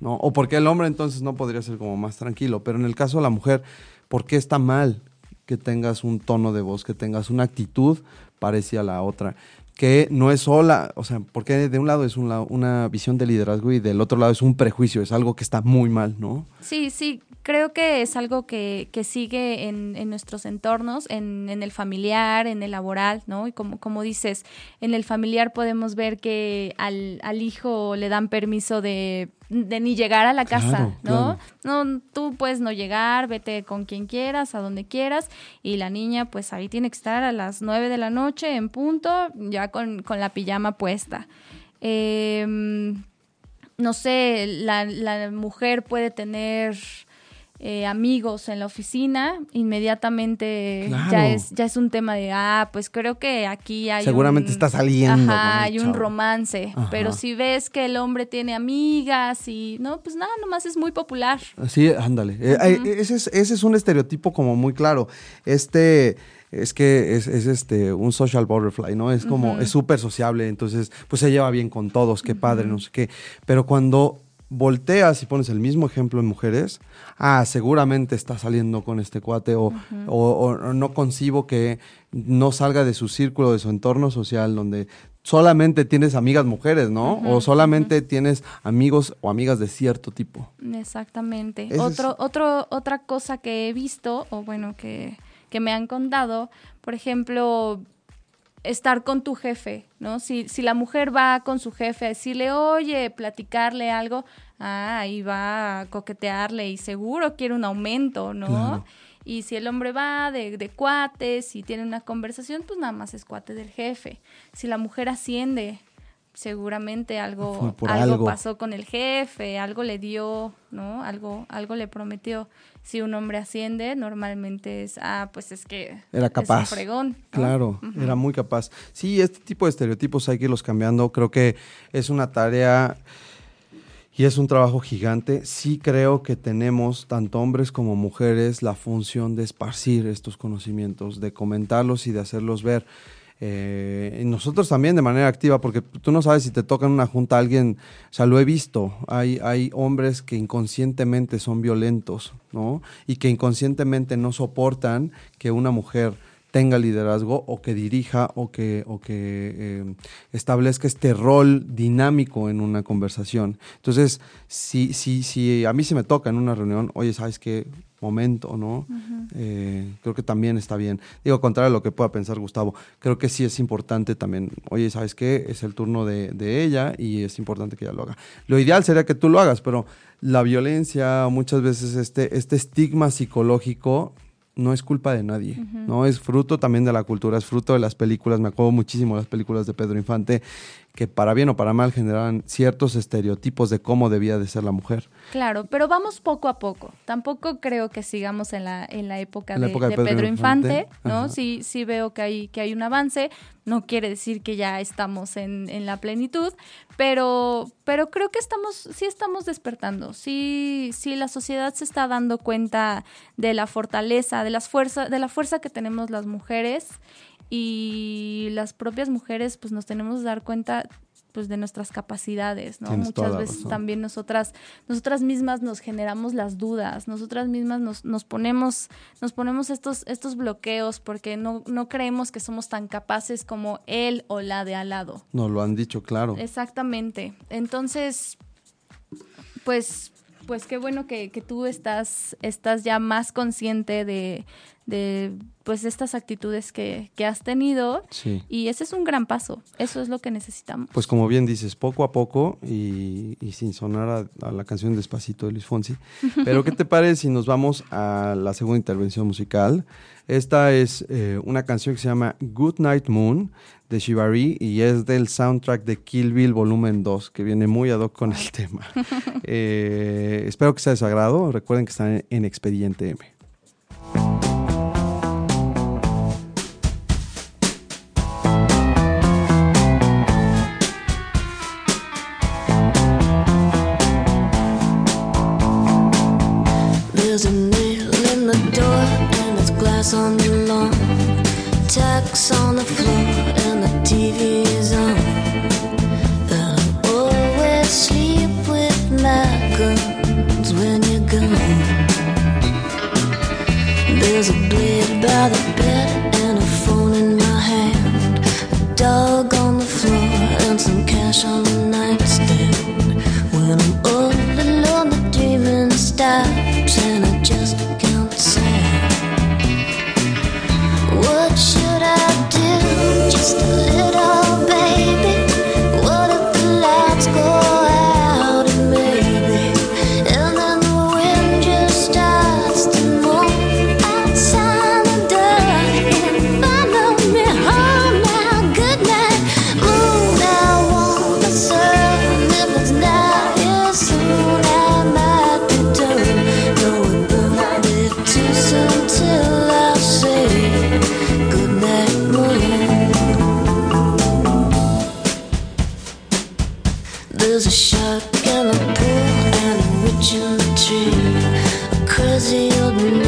¿No? O por qué el hombre entonces no podría ser como más tranquilo, pero en el caso de la mujer, ¿por qué está mal que tengas un tono de voz, que tengas una actitud parecida a la otra? Que no es sola, o sea, porque de un lado es una, visión de liderazgo y del otro lado es un prejuicio, es algo que está muy mal, ¿no? Sí, sí, creo que es algo que, que sigue en, en nuestros entornos, en, en, el familiar, en el laboral, ¿no? Y como, como dices, en el familiar podemos ver que al, al hijo le dan permiso de de ni llegar a la casa, Claro, ¿no? No, tú puedes no llegar, vete con quien quieras, a donde quieras, y la niña pues ahí tiene que estar a las 9 de la noche en punto, ya con, con la pijama puesta. Em, no sé, la, la mujer puede tener eh, amigos en la oficina, inmediatamente Claro. ya es ya es un tema de, ah, pues creo que aquí hay Seguramente un- está saliendo Ajá, hay un romance, Ajá. pero si ves que el hombre tiene amigas y, no, pues nada, nomás es muy popular. Sí, ándale. Eh, eh, ese, es, ese es un estereotipo como muy claro. Este es que es, es, este un social butterfly, ¿no? Es como, es súper sociable, entonces pues se lleva bien con todos, qué padre, no sé qué. Pero cuando volteas y pones el mismo ejemplo en mujeres, ah, seguramente está saliendo con este cuate o, o- o- o no concibo que no salga de su círculo, de su entorno social, donde solamente tienes amigas mujeres, ¿no? O solamente tienes amigos o amigas de cierto tipo. Exactamente. Ese es- Otro, otro, otra cosa que he visto, o bueno, que, que me han contado, por ejemplo, estar con tu jefe, ¿no? Si, si la mujer va con su jefe a decirle, oye, platicarle algo, ah, ahí va a coquetearle y seguro quiere un aumento, ¿no? Claro. Y si el hombre va de, de cuates y tiene una conversación, pues nada más es cuate del jefe. Si la mujer asciende, seguramente algo, algo, algo. pasó con el jefe, algo le dio, ¿no? Algo, algo le prometió. Si un hombre asciende, normalmente es, ah, pues es que Era es capaz. un fregón. ¿no? Claro, era muy capaz. Sí, este tipo de estereotipos hay que irlos cambiando. Creo que es una tarea y es un trabajo gigante. Sí creo que tenemos, tanto hombres como mujeres, la función de esparcir estos conocimientos, de comentarlos y de hacerlos ver. Eh, y nosotros también de manera activa, porque tú no sabes si te toca en una junta alguien, o sea, lo he visto, hay, hay hombres que inconscientemente son violentos, ¿no? Y que inconscientemente no soportan que una mujer tenga liderazgo o que dirija o que, o que eh, establezca este rol dinámico en una conversación. Entonces, si, si, si a mí se me toca en una reunión, oye, ¿sabes qué? Momento, ¿no? Eh, creo que también está bien. Digo, contrario a lo que pueda pensar Gustavo, creo que sí es importante también, oye, ¿sabes qué? Es el turno de, de ella y es importante que ella lo haga. Lo ideal sería que tú lo hagas, pero la violencia, muchas veces este, este estigma psicológico no es culpa de nadie, ¿no? Es fruto también de la cultura, es fruto de las películas. Me acuerdo muchísimo de las películas de Pedro Infante, que para bien o para mal generaban ciertos estereotipos de cómo debía de ser la mujer. Claro, pero vamos poco a poco. Tampoco creo que sigamos en la, en la época, En la de, época de de Pedro Pedro, Infante, Infante, ¿no? ajá. Sí, sí veo que hay, que hay un avance. No quiere decir que ya estamos en, en la plenitud, pero, pero creo que estamos, sí estamos despertando. Sí, sí, la sociedad se está dando cuenta de la fortaleza, de las fuerzas, de la fuerza que tenemos las mujeres y las propias mujeres, pues nos tenemos que dar cuenta pues de nuestras capacidades, ¿no? Tienes Muchas veces razón. también nosotras, nosotras mismas nos generamos las dudas, nosotras mismas nos, nos ponemos, nos ponemos estos, estos bloqueos porque no, no creemos que somos tan capaces como él o la de al lado. Nos lo han dicho, claro. Exactamente. Entonces, pues, pues qué bueno que, que tú estás, estás ya más consciente de, de pues estas actitudes que, que has tenido. Sí. Y ese es un gran paso. Eso es lo que necesitamos. Pues como bien dices, poco a poco y, y sin sonar a, a la canción Despacito de Luis Fonsi. Pero ¿qué te parece si nos vamos a la segunda intervención musical? Esta es eh, una canción que se llama Good Night Moon de Shibari y es del soundtrack de Kill Bill Volumen 2, que viene muy ad hoc con el tema. Eh, espero que sea de su agrado. Recuerden que están en, en Expediente M. Stop. me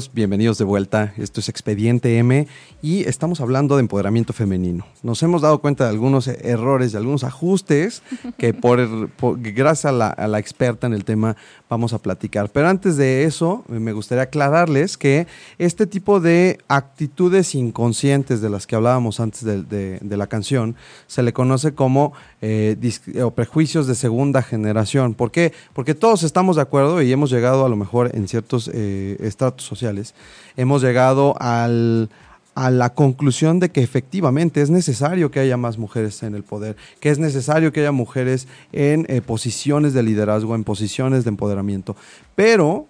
those Bienvenidos de vuelta. Esto es Expediente M y estamos hablando de empoderamiento femenino. Nos hemos dado cuenta de algunos errores, de algunos ajustes que por, por- gracias a la, experta en el tema vamos a platicar. Pero antes de eso, me gustaría aclararles que este tipo de actitudes inconscientes de las que hablábamos antes de, la canción se le conoce como eh, dis- o prejuicios de segunda generación. ¿Por qué? Porque todos estamos de acuerdo y hemos llegado a lo mejor en ciertos eh, estratos sociales, hemos llegado a la conclusión de que efectivamente es necesario que haya más mujeres en el poder, que es necesario que haya mujeres en eh, posiciones de liderazgo, en posiciones de empoderamiento. Pero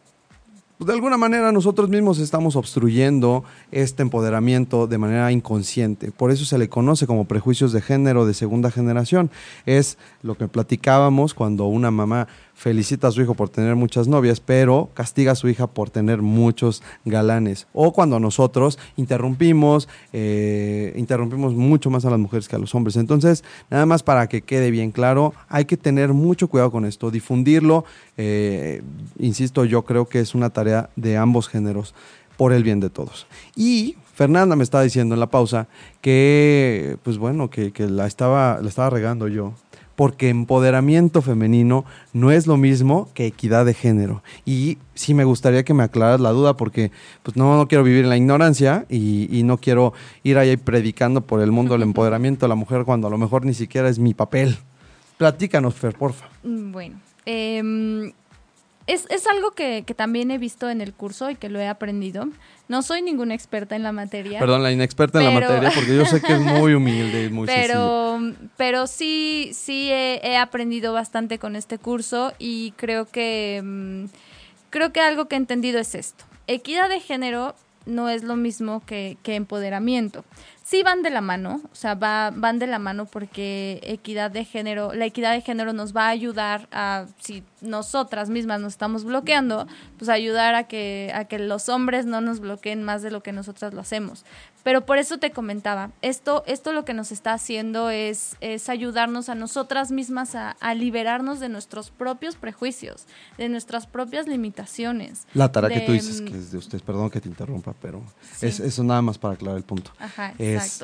pues, de alguna manera nosotros mismos estamos obstruyendo este empoderamiento de manera inconsciente. Por eso se le conoce como prejuicios de género de segunda generación. Es lo que platicábamos cuando una mamá felicita a su hijo por tener muchas novias, pero castiga a su hija por tener muchos galanes. O cuando nosotros interrumpimos, eh, interrumpimos mucho más a las mujeres que a los hombres. Entonces, nada más para que quede bien claro, hay que tener mucho cuidado con esto, difundirlo. eh, insisto, yo creo que es una tarea de ambos géneros por el bien de todos. Y Fernanda me estaba diciendo en la pausa que, pues bueno, que, que la, estaba, la estaba regando yo porque empoderamiento femenino no es lo mismo que equidad de género. Y sí me gustaría que me aclaras la duda porque pues no, no quiero vivir en la ignorancia y, y no quiero ir ahí predicando por el mundo del empoderamiento de la mujer cuando a lo mejor ni siquiera es mi papel. Platícanos, Fer, porfa. Mm, Bueno, em, es, es algo que, que también he visto en el curso y que lo he aprendido. No soy ninguna experta en la materia. Perdón, la inexperta en la materia porque yo sé que es muy humilde y muy sencilla. pero, pero sí, sí he, he aprendido bastante con este curso y creo que mm, creo que algo que he entendido es esto. Equidad de género no es lo mismo que, que empoderamiento. Sí van de la mano, o sea, va, van de la mano porque equidad de género, la equidad de género nos va a ayudar a, si nosotras mismas nos estamos bloqueando, pues ayudar a que, a que los hombres no nos bloqueen más de lo que nosotras lo hacemos. Pero por eso te comentaba, esto, esto lo que nos está haciendo es, es ayudarnos a nosotras mismas a, a liberarnos de nuestros propios prejuicios, de nuestras propias limitaciones. La tarea que tú dices que es de ustedes, perdón que te interrumpa, pero Sí. es eso nada más para aclarar el punto. Ajá,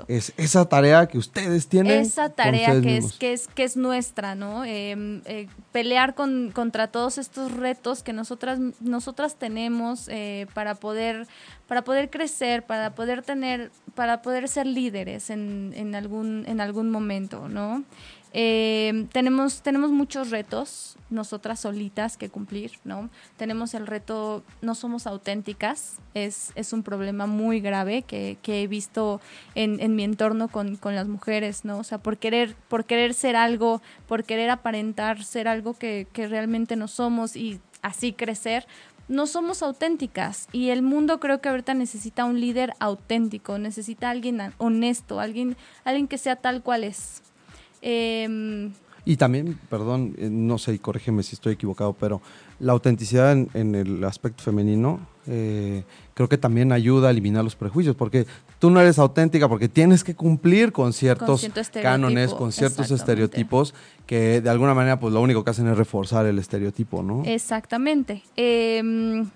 es, esa tarea que ustedes tienen. esa tarea que es, que es que es nuestra, ¿no? Eh, eh, pelear con, contra todos estos retos que nosotras nosotras tenemos eh, para poder para poder crecer, para poder tener, para poder ser líderes en, en algún en algún momento, ¿no? Eh, tenemos, tenemos muchos retos, nosotras solitas, que cumplir, ¿no? Tenemos el reto, no somos auténticas, es, es un problema muy grave que, que he visto en, en mi entorno con, con las mujeres, ¿no? O sea, por querer, por querer ser algo, por querer aparentar ser algo que, que realmente no somos y así crecer, no somos auténticas y el mundo creo que ahorita necesita un líder auténtico, necesita alguien honesto, alguien, alguien que sea tal cual es. Em, Y también, perdón, eh, no sé, y corrígeme si estoy equivocado, pero la autenticidad en, en el aspecto femenino eh, creo que también ayuda a eliminar los prejuicios, porque tú no eres auténtica porque tienes que cumplir con ciertos cierto cánones, con ciertos estereotipos que de alguna manera pues lo único que hacen es reforzar el estereotipo, ¿no? Exactamente. Em,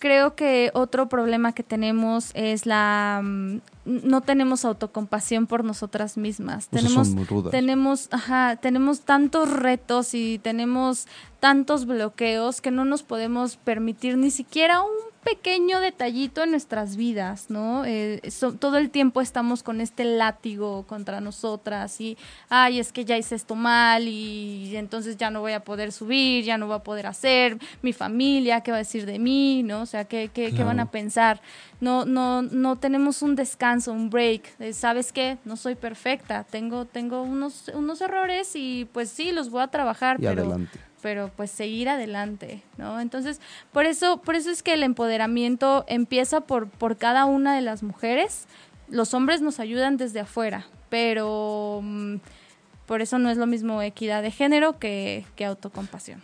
creo que otro problema que tenemos es la mm, no tenemos autocompasión por nosotras mismas. Tenemos son muy rudas. tenemos ajá, tenemos tantos retos y tenemos tantos bloqueos que no nos podemos permitir ni siquiera un pequeño detallito en nuestras vidas, ¿no? Eh, so- todo el tiempo estamos con este látigo contra nosotras y, ay, es que ya hice esto mal y entonces ya no voy a poder subir, ya no voy a poder hacer, mi familia, ¿qué va a decir de mí, ¿no? O sea, ¿qué, qué, qué van a pensar? No, no, no tenemos un descanso, un break. ¿Sabes qué? No soy perfecta, tengo, tengo unos, unos errores y pues sí, los voy a trabajar, Y pero adelante. Pero pues seguir adelante, ¿no? Entonces, por eso, por eso es que el empoderamiento empieza por, por cada una de las mujeres. Los hombres nos ayudan desde afuera, pero mm, por eso no es lo mismo equidad de género que, que autocompasión.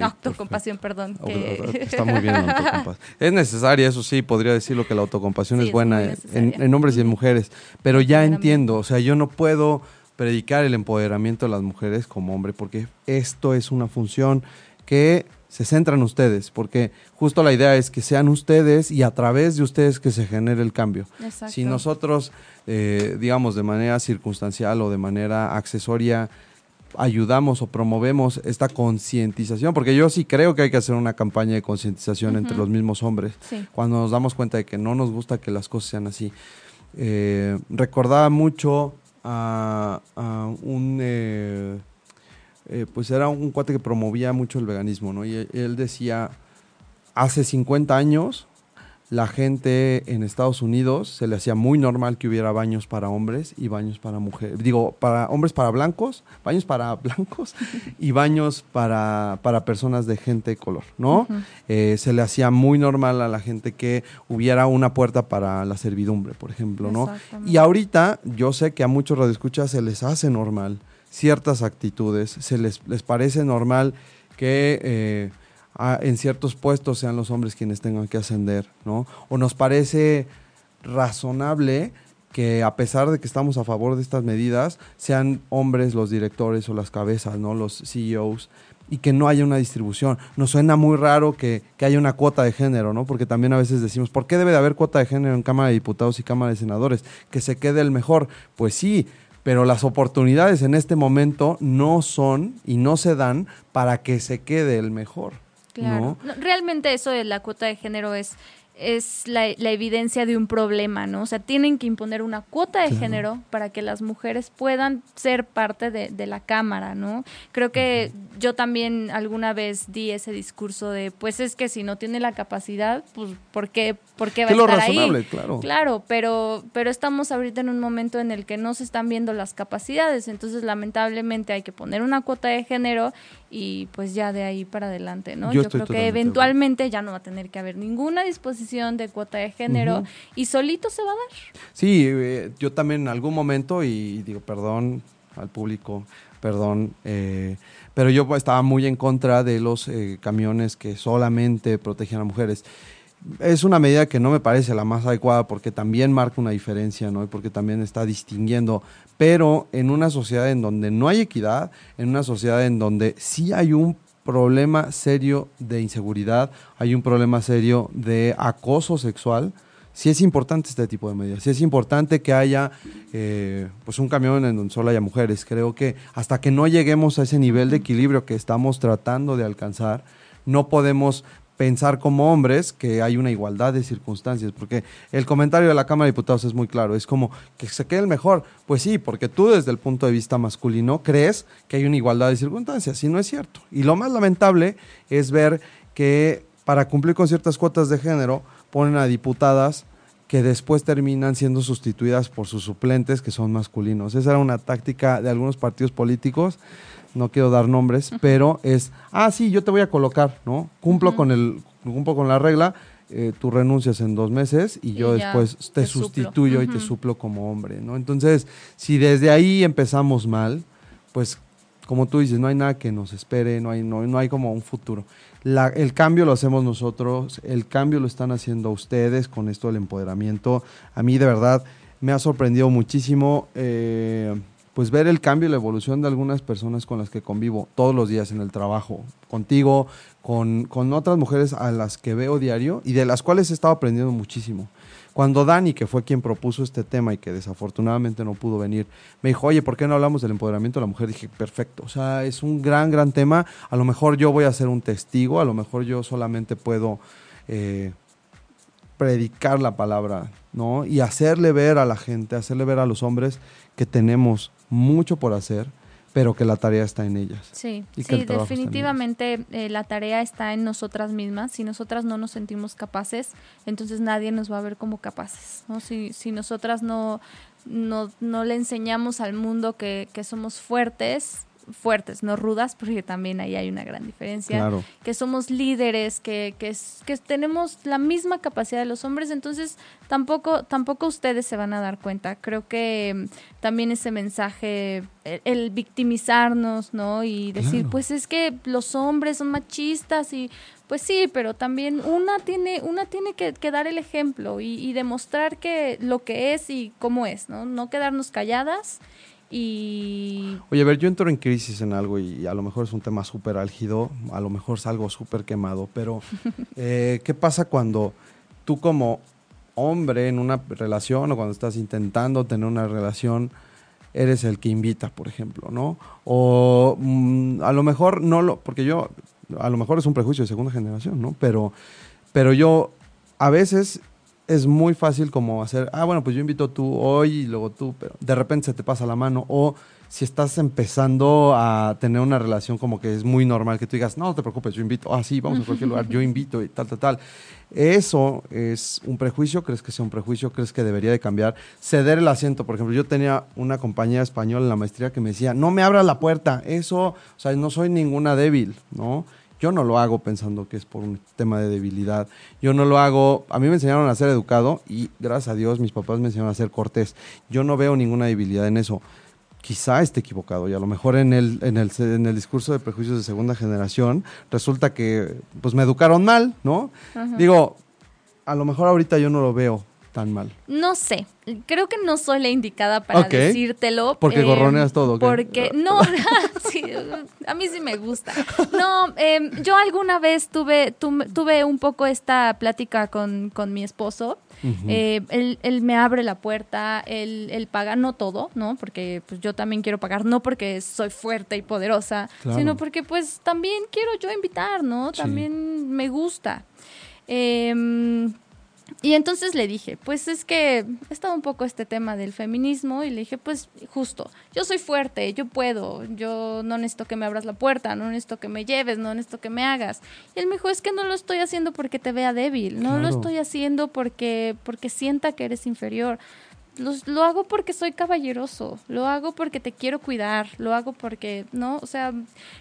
Autocompasión, perdón. que- Está muy bien la autocompasión. Es necesaria, eso sí, podría decirlo que la autocompasión Sí, es buena en, hombres y en mujeres, pero ya entiendo, o sea, yo no puedo predicar el empoderamiento de las mujeres como hombre porque esto es una función que se centra en ustedes, porque justo la idea es que sean ustedes y a través de ustedes que se genere el cambio. Exacto. Si nosotros, eh, digamos, de manera circunstancial o de manera accesoria, ayudamos o promovemos esta concientización, porque yo sí creo que hay que hacer una campaña de concientización entre los mismos hombres, Sí. cuando nos damos cuenta de que no nos gusta que las cosas sean así. Eh, recordaba mucho a, un... eh, eh, pues era un cuate que promovía mucho el veganismo, ¿no? Y él- él decía, hace 50 años la gente en Estados Unidos se le hacía muy normal que hubiera baños para hombres y baños para mujeres. Digo, para hombres para blancos, baños para blancos y baños para, para personas de gente de color, ¿no? Eh, se le hacía muy normal a la gente que hubiera una puerta para la servidumbre, por ejemplo, ¿no? Y ahorita yo sé que a muchos radioescuchas se les hace normal ciertas actitudes, se les, les parece normal que eh, en ciertos puestos sean los hombres quienes tengan que ascender, ¿no? O nos parece razonable que a pesar de que estamos a favor de estas medidas, sean hombres los directores o las cabezas, ¿no? Los CEOs y que no haya una distribución. Nos suena muy raro que, que haya una cuota de género, ¿no? Porque también a veces decimos, ¿por qué debe de haber cuota de género en Cámara de Diputados y Cámara de Senadores? Que se quede el mejor. Pues sí, pero las oportunidades en este momento no son y no se dan para que se quede el mejor. Claro. ¿no? No, Realmente eso de la cuota de género es, es la, la evidencia de un problema, ¿no? O sea, tienen que imponer una cuota de Claro. género para que las mujeres puedan ser parte de, de la Cámara, ¿no? Creo que yo también alguna vez di ese discurso de, pues es que si no tiene la capacidad, pues ¿por qué, por qué va Que a lo estar razonable, ahí? claro. Claro, pero, pero estamos ahorita en un momento en el que no se están viendo las capacidades, entonces lamentablemente hay que poner una cuota de género y pues ya de ahí para adelante, ¿no? Yo creo que eventualmente ya no va a tener que haber ninguna disposición de cuota de género y solito se va a dar. Sí, eh, yo también en algún momento, y digo, perdón al público, perdón, eh, pero yo estaba muy en contra de los eh, camiones que solamente protegen a mujeres. Es una medida que no me parece la más adecuada porque también marca una diferencia, ¿no? Y porque también está distinguiendo. Pero en una sociedad en donde no hay equidad, en una sociedad en donde sí hay un problema serio de inseguridad, hay un problema serio de acoso sexual, sí es importante este tipo de medidas, sí es importante que haya eh, pues un camión en donde solo haya mujeres. Creo que hasta que no lleguemos a ese nivel de equilibrio que estamos tratando de alcanzar, no podemos pensar como hombres que hay una igualdad de circunstancias, porque el comentario de la Cámara de Diputados es muy claro, es como que se quede el mejor. Pues sí, porque tú desde el punto de vista masculino crees que hay una igualdad de circunstancias, y no es cierto. Y lo más lamentable es ver que para cumplir con ciertas cuotas de género ponen a diputadas que después terminan siendo sustituidas por sus suplentes que son masculinos. Esa era una táctica de algunos partidos políticos, no quiero dar nombres, pero es, ah, sí, yo te voy a colocar, ¿no? Cumplo con el, cumplo con la regla, eh, tú renuncias en dos meses y, Y yo después te, sustituyo y te suplo como hombre, ¿no? Entonces, si desde ahí empezamos mal, pues como tú dices, no hay nada que nos espere, no hay, no, no hay como un futuro. La- el cambio lo hacemos nosotros, el cambio lo están haciendo ustedes con esto del empoderamiento. A mí de verdad me ha sorprendido muchísimo eh, pues ver el cambio y la evolución de algunas personas con las que convivo todos los días en el trabajo, contigo, con, con otras mujeres a las que veo diario y de las cuales he estado aprendiendo muchísimo. Cuando Dani, que fue quien propuso este tema y que desafortunadamente no pudo venir, me dijo, oye, ¿por qué no hablamos del empoderamiento de la mujer? Dije, perfecto, o sea, es un gran, gran tema. A lo mejor yo voy a ser un testigo, a lo mejor yo solamente puedo eh, predicar la palabra, ¿no? Y hacerle ver a la gente, hacerle ver a los hombres que tenemos mucho por hacer, pero que la tarea está en ellas. Sí, Y que sí, definitivamente eh, la tarea está en nosotras mismas. Si nosotras no nos sentimos capaces, entonces nadie nos va a ver como capaces. ¿no? Si, si nosotras no, no, no le enseñamos al mundo que, que somos fuertes, fuertes, no rudas, porque también ahí hay una gran diferencia, Claro. que somos líderes, que, que, que tenemos la misma capacidad de los hombres, entonces tampoco, tampoco ustedes se van a dar cuenta. Creo que mm, también ese mensaje, el, el victimizarnos, ¿no? Y decir, Claro. pues es que los hombres son machistas y pues sí, pero también una tiene, una tiene que, que dar el ejemplo y, y demostrar que lo que es y cómo es, ¿no? No quedarnos calladas y Oye, a ver, yo entro en crisis en algo y a lo mejor es un tema súper álgido, a lo mejor es algo súper quemado, pero eh, ¿qué pasa cuando tú como hombre en una relación o cuando estás intentando tener una relación eres el que invita, por ejemplo, ¿no? O mm, a lo mejor no lo, porque yo, a lo mejor es un prejuicio de segunda generación, ¿no? Pero, pero yo a veces es muy fácil como hacer, ah, bueno, pues yo invito tú hoy y luego tú, pero de repente se te pasa la mano. O si estás empezando a tener una relación como que es muy normal que tú digas, no, no te preocupes, yo invito, ah, sí, vamos a cualquier lugar, yo invito y tal, tal, tal. Eso es un prejuicio, ¿crees que sea un prejuicio? ¿Crees que debería de cambiar? Ceder el asiento, por ejemplo, yo tenía una compañera española en la maestría que me decía, no me abras la puerta, eso, o sea, no soy ninguna débil, ¿no? Yo no lo hago pensando que es por un tema de debilidad. Yo no lo hago. A mí me enseñaron a ser educado y gracias a Dios mis papás me enseñaron a ser cortés. Yo no veo ninguna debilidad en eso. Quizá esté equivocado y a lo mejor en el, en el, en el discurso de prejuicios de segunda generación resulta que pues me educaron mal, ¿no? Ajá. Digo, a lo mejor ahorita yo no lo veo tan mal. No sé, creo que no soy la indicada para decírtelo. eh, Porque gorroneas todo. Porque, no, sí, a mí sí me gusta. No, eh, yo alguna vez tuve, tu- tuve un poco esta plática con, con mi esposo. Eh, él, él me abre la puerta, él, él paga, no todo, ¿no? Porque pues yo también quiero pagar, no porque soy fuerte y poderosa, Claro. sino porque pues también quiero yo invitar, ¿no? Sí. También me gusta. Em, y entonces le dije, pues es que he estado un poco este tema del feminismo y le dije, pues justo, yo soy fuerte, yo puedo, yo no necesito que me abras la puerta, no necesito que me lleves, no necesito que me hagas. Y él me dijo, es que no lo estoy haciendo porque te vea débil, no lo estoy haciendo porque, porque sienta que eres inferior. Los- lo hago porque soy caballeroso, lo hago porque te quiero cuidar, lo hago porque, ¿no? O sea,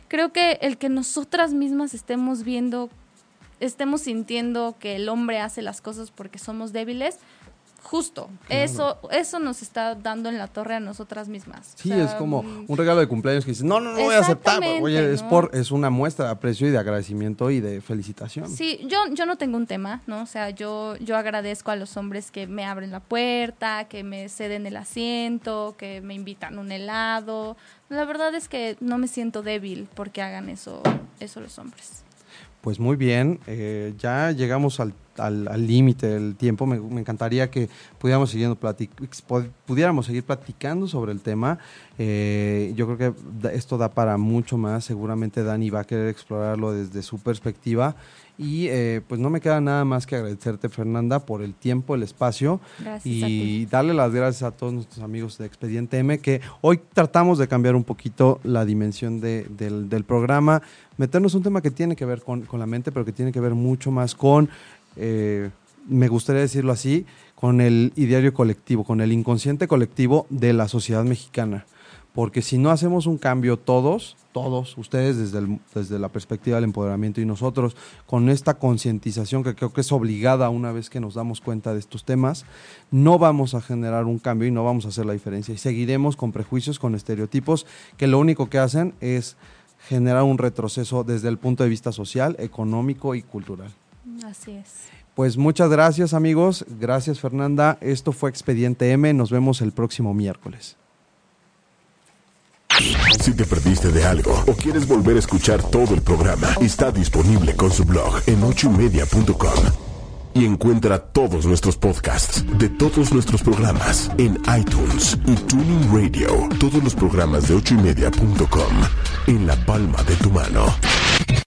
creo que el que nosotras mismas estemos viendo estemos sintiendo que el hombre hace las cosas porque somos débiles, justo. Eso, eso nos está dando en la torre a nosotras mismas. Sí, O sea, es como mm, un regalo de cumpleaños que dices, no, no, no voy a aceptar. Oye, es, por, es una muestra de aprecio y de agradecimiento y de felicitación. Sí, yo, yo no tengo un tema, ¿no? O sea, yo, yo agradezco a los hombres que me abren la puerta, que me ceden el asiento, que me invitan un helado. La verdad es que no me siento débil porque hagan eso, eso los hombres. Pues muy bien, eh, ya llegamos al al límite del tiempo. Me, me encantaría que pudiéramos, siguiendo platic- pudiéramos seguir platicando sobre el tema. Eh, yo creo que esto da para mucho más. Seguramente Dani va a querer explorarlo desde su perspectiva. Y eh, pues no me queda nada más que agradecerte, Fernanda, por el tiempo, el espacio. Gracias y darle las gracias a todos nuestros amigos de Expediente M, que hoy tratamos de cambiar un poquito la dimensión de- del, del programa, meternos un tema que tiene que ver con, con la mente, pero que tiene que ver mucho más con, me gustaría decirlo así, con el ideario colectivo, con el inconsciente colectivo de la sociedad mexicana. Porque si no hacemos un cambio todos, todos, ustedes desde, el- desde la perspectiva del empoderamiento y nosotros con esta concientización que creo que es obligada una vez que nos damos cuenta de estos temas, no vamos a generar un cambio y no vamos a hacer la diferencia. Y seguiremos con prejuicios, con estereotipos que lo único que hacen es generar un retroceso desde el punto de vista social, económico y cultural. Así es. Pues muchas gracias amigos, gracias Fernanda, esto fue Expediente M, nos vemos el próximo miércoles. Si te perdiste de algo o quieres volver a escuchar todo el programa, está disponible con su blog en ochoymedia.com. Y encuentra todos nuestros podcasts de todos nuestros programas en iTunes y Tuning Radio. Todos los programas de ochoymedia.com en la palma de tu mano.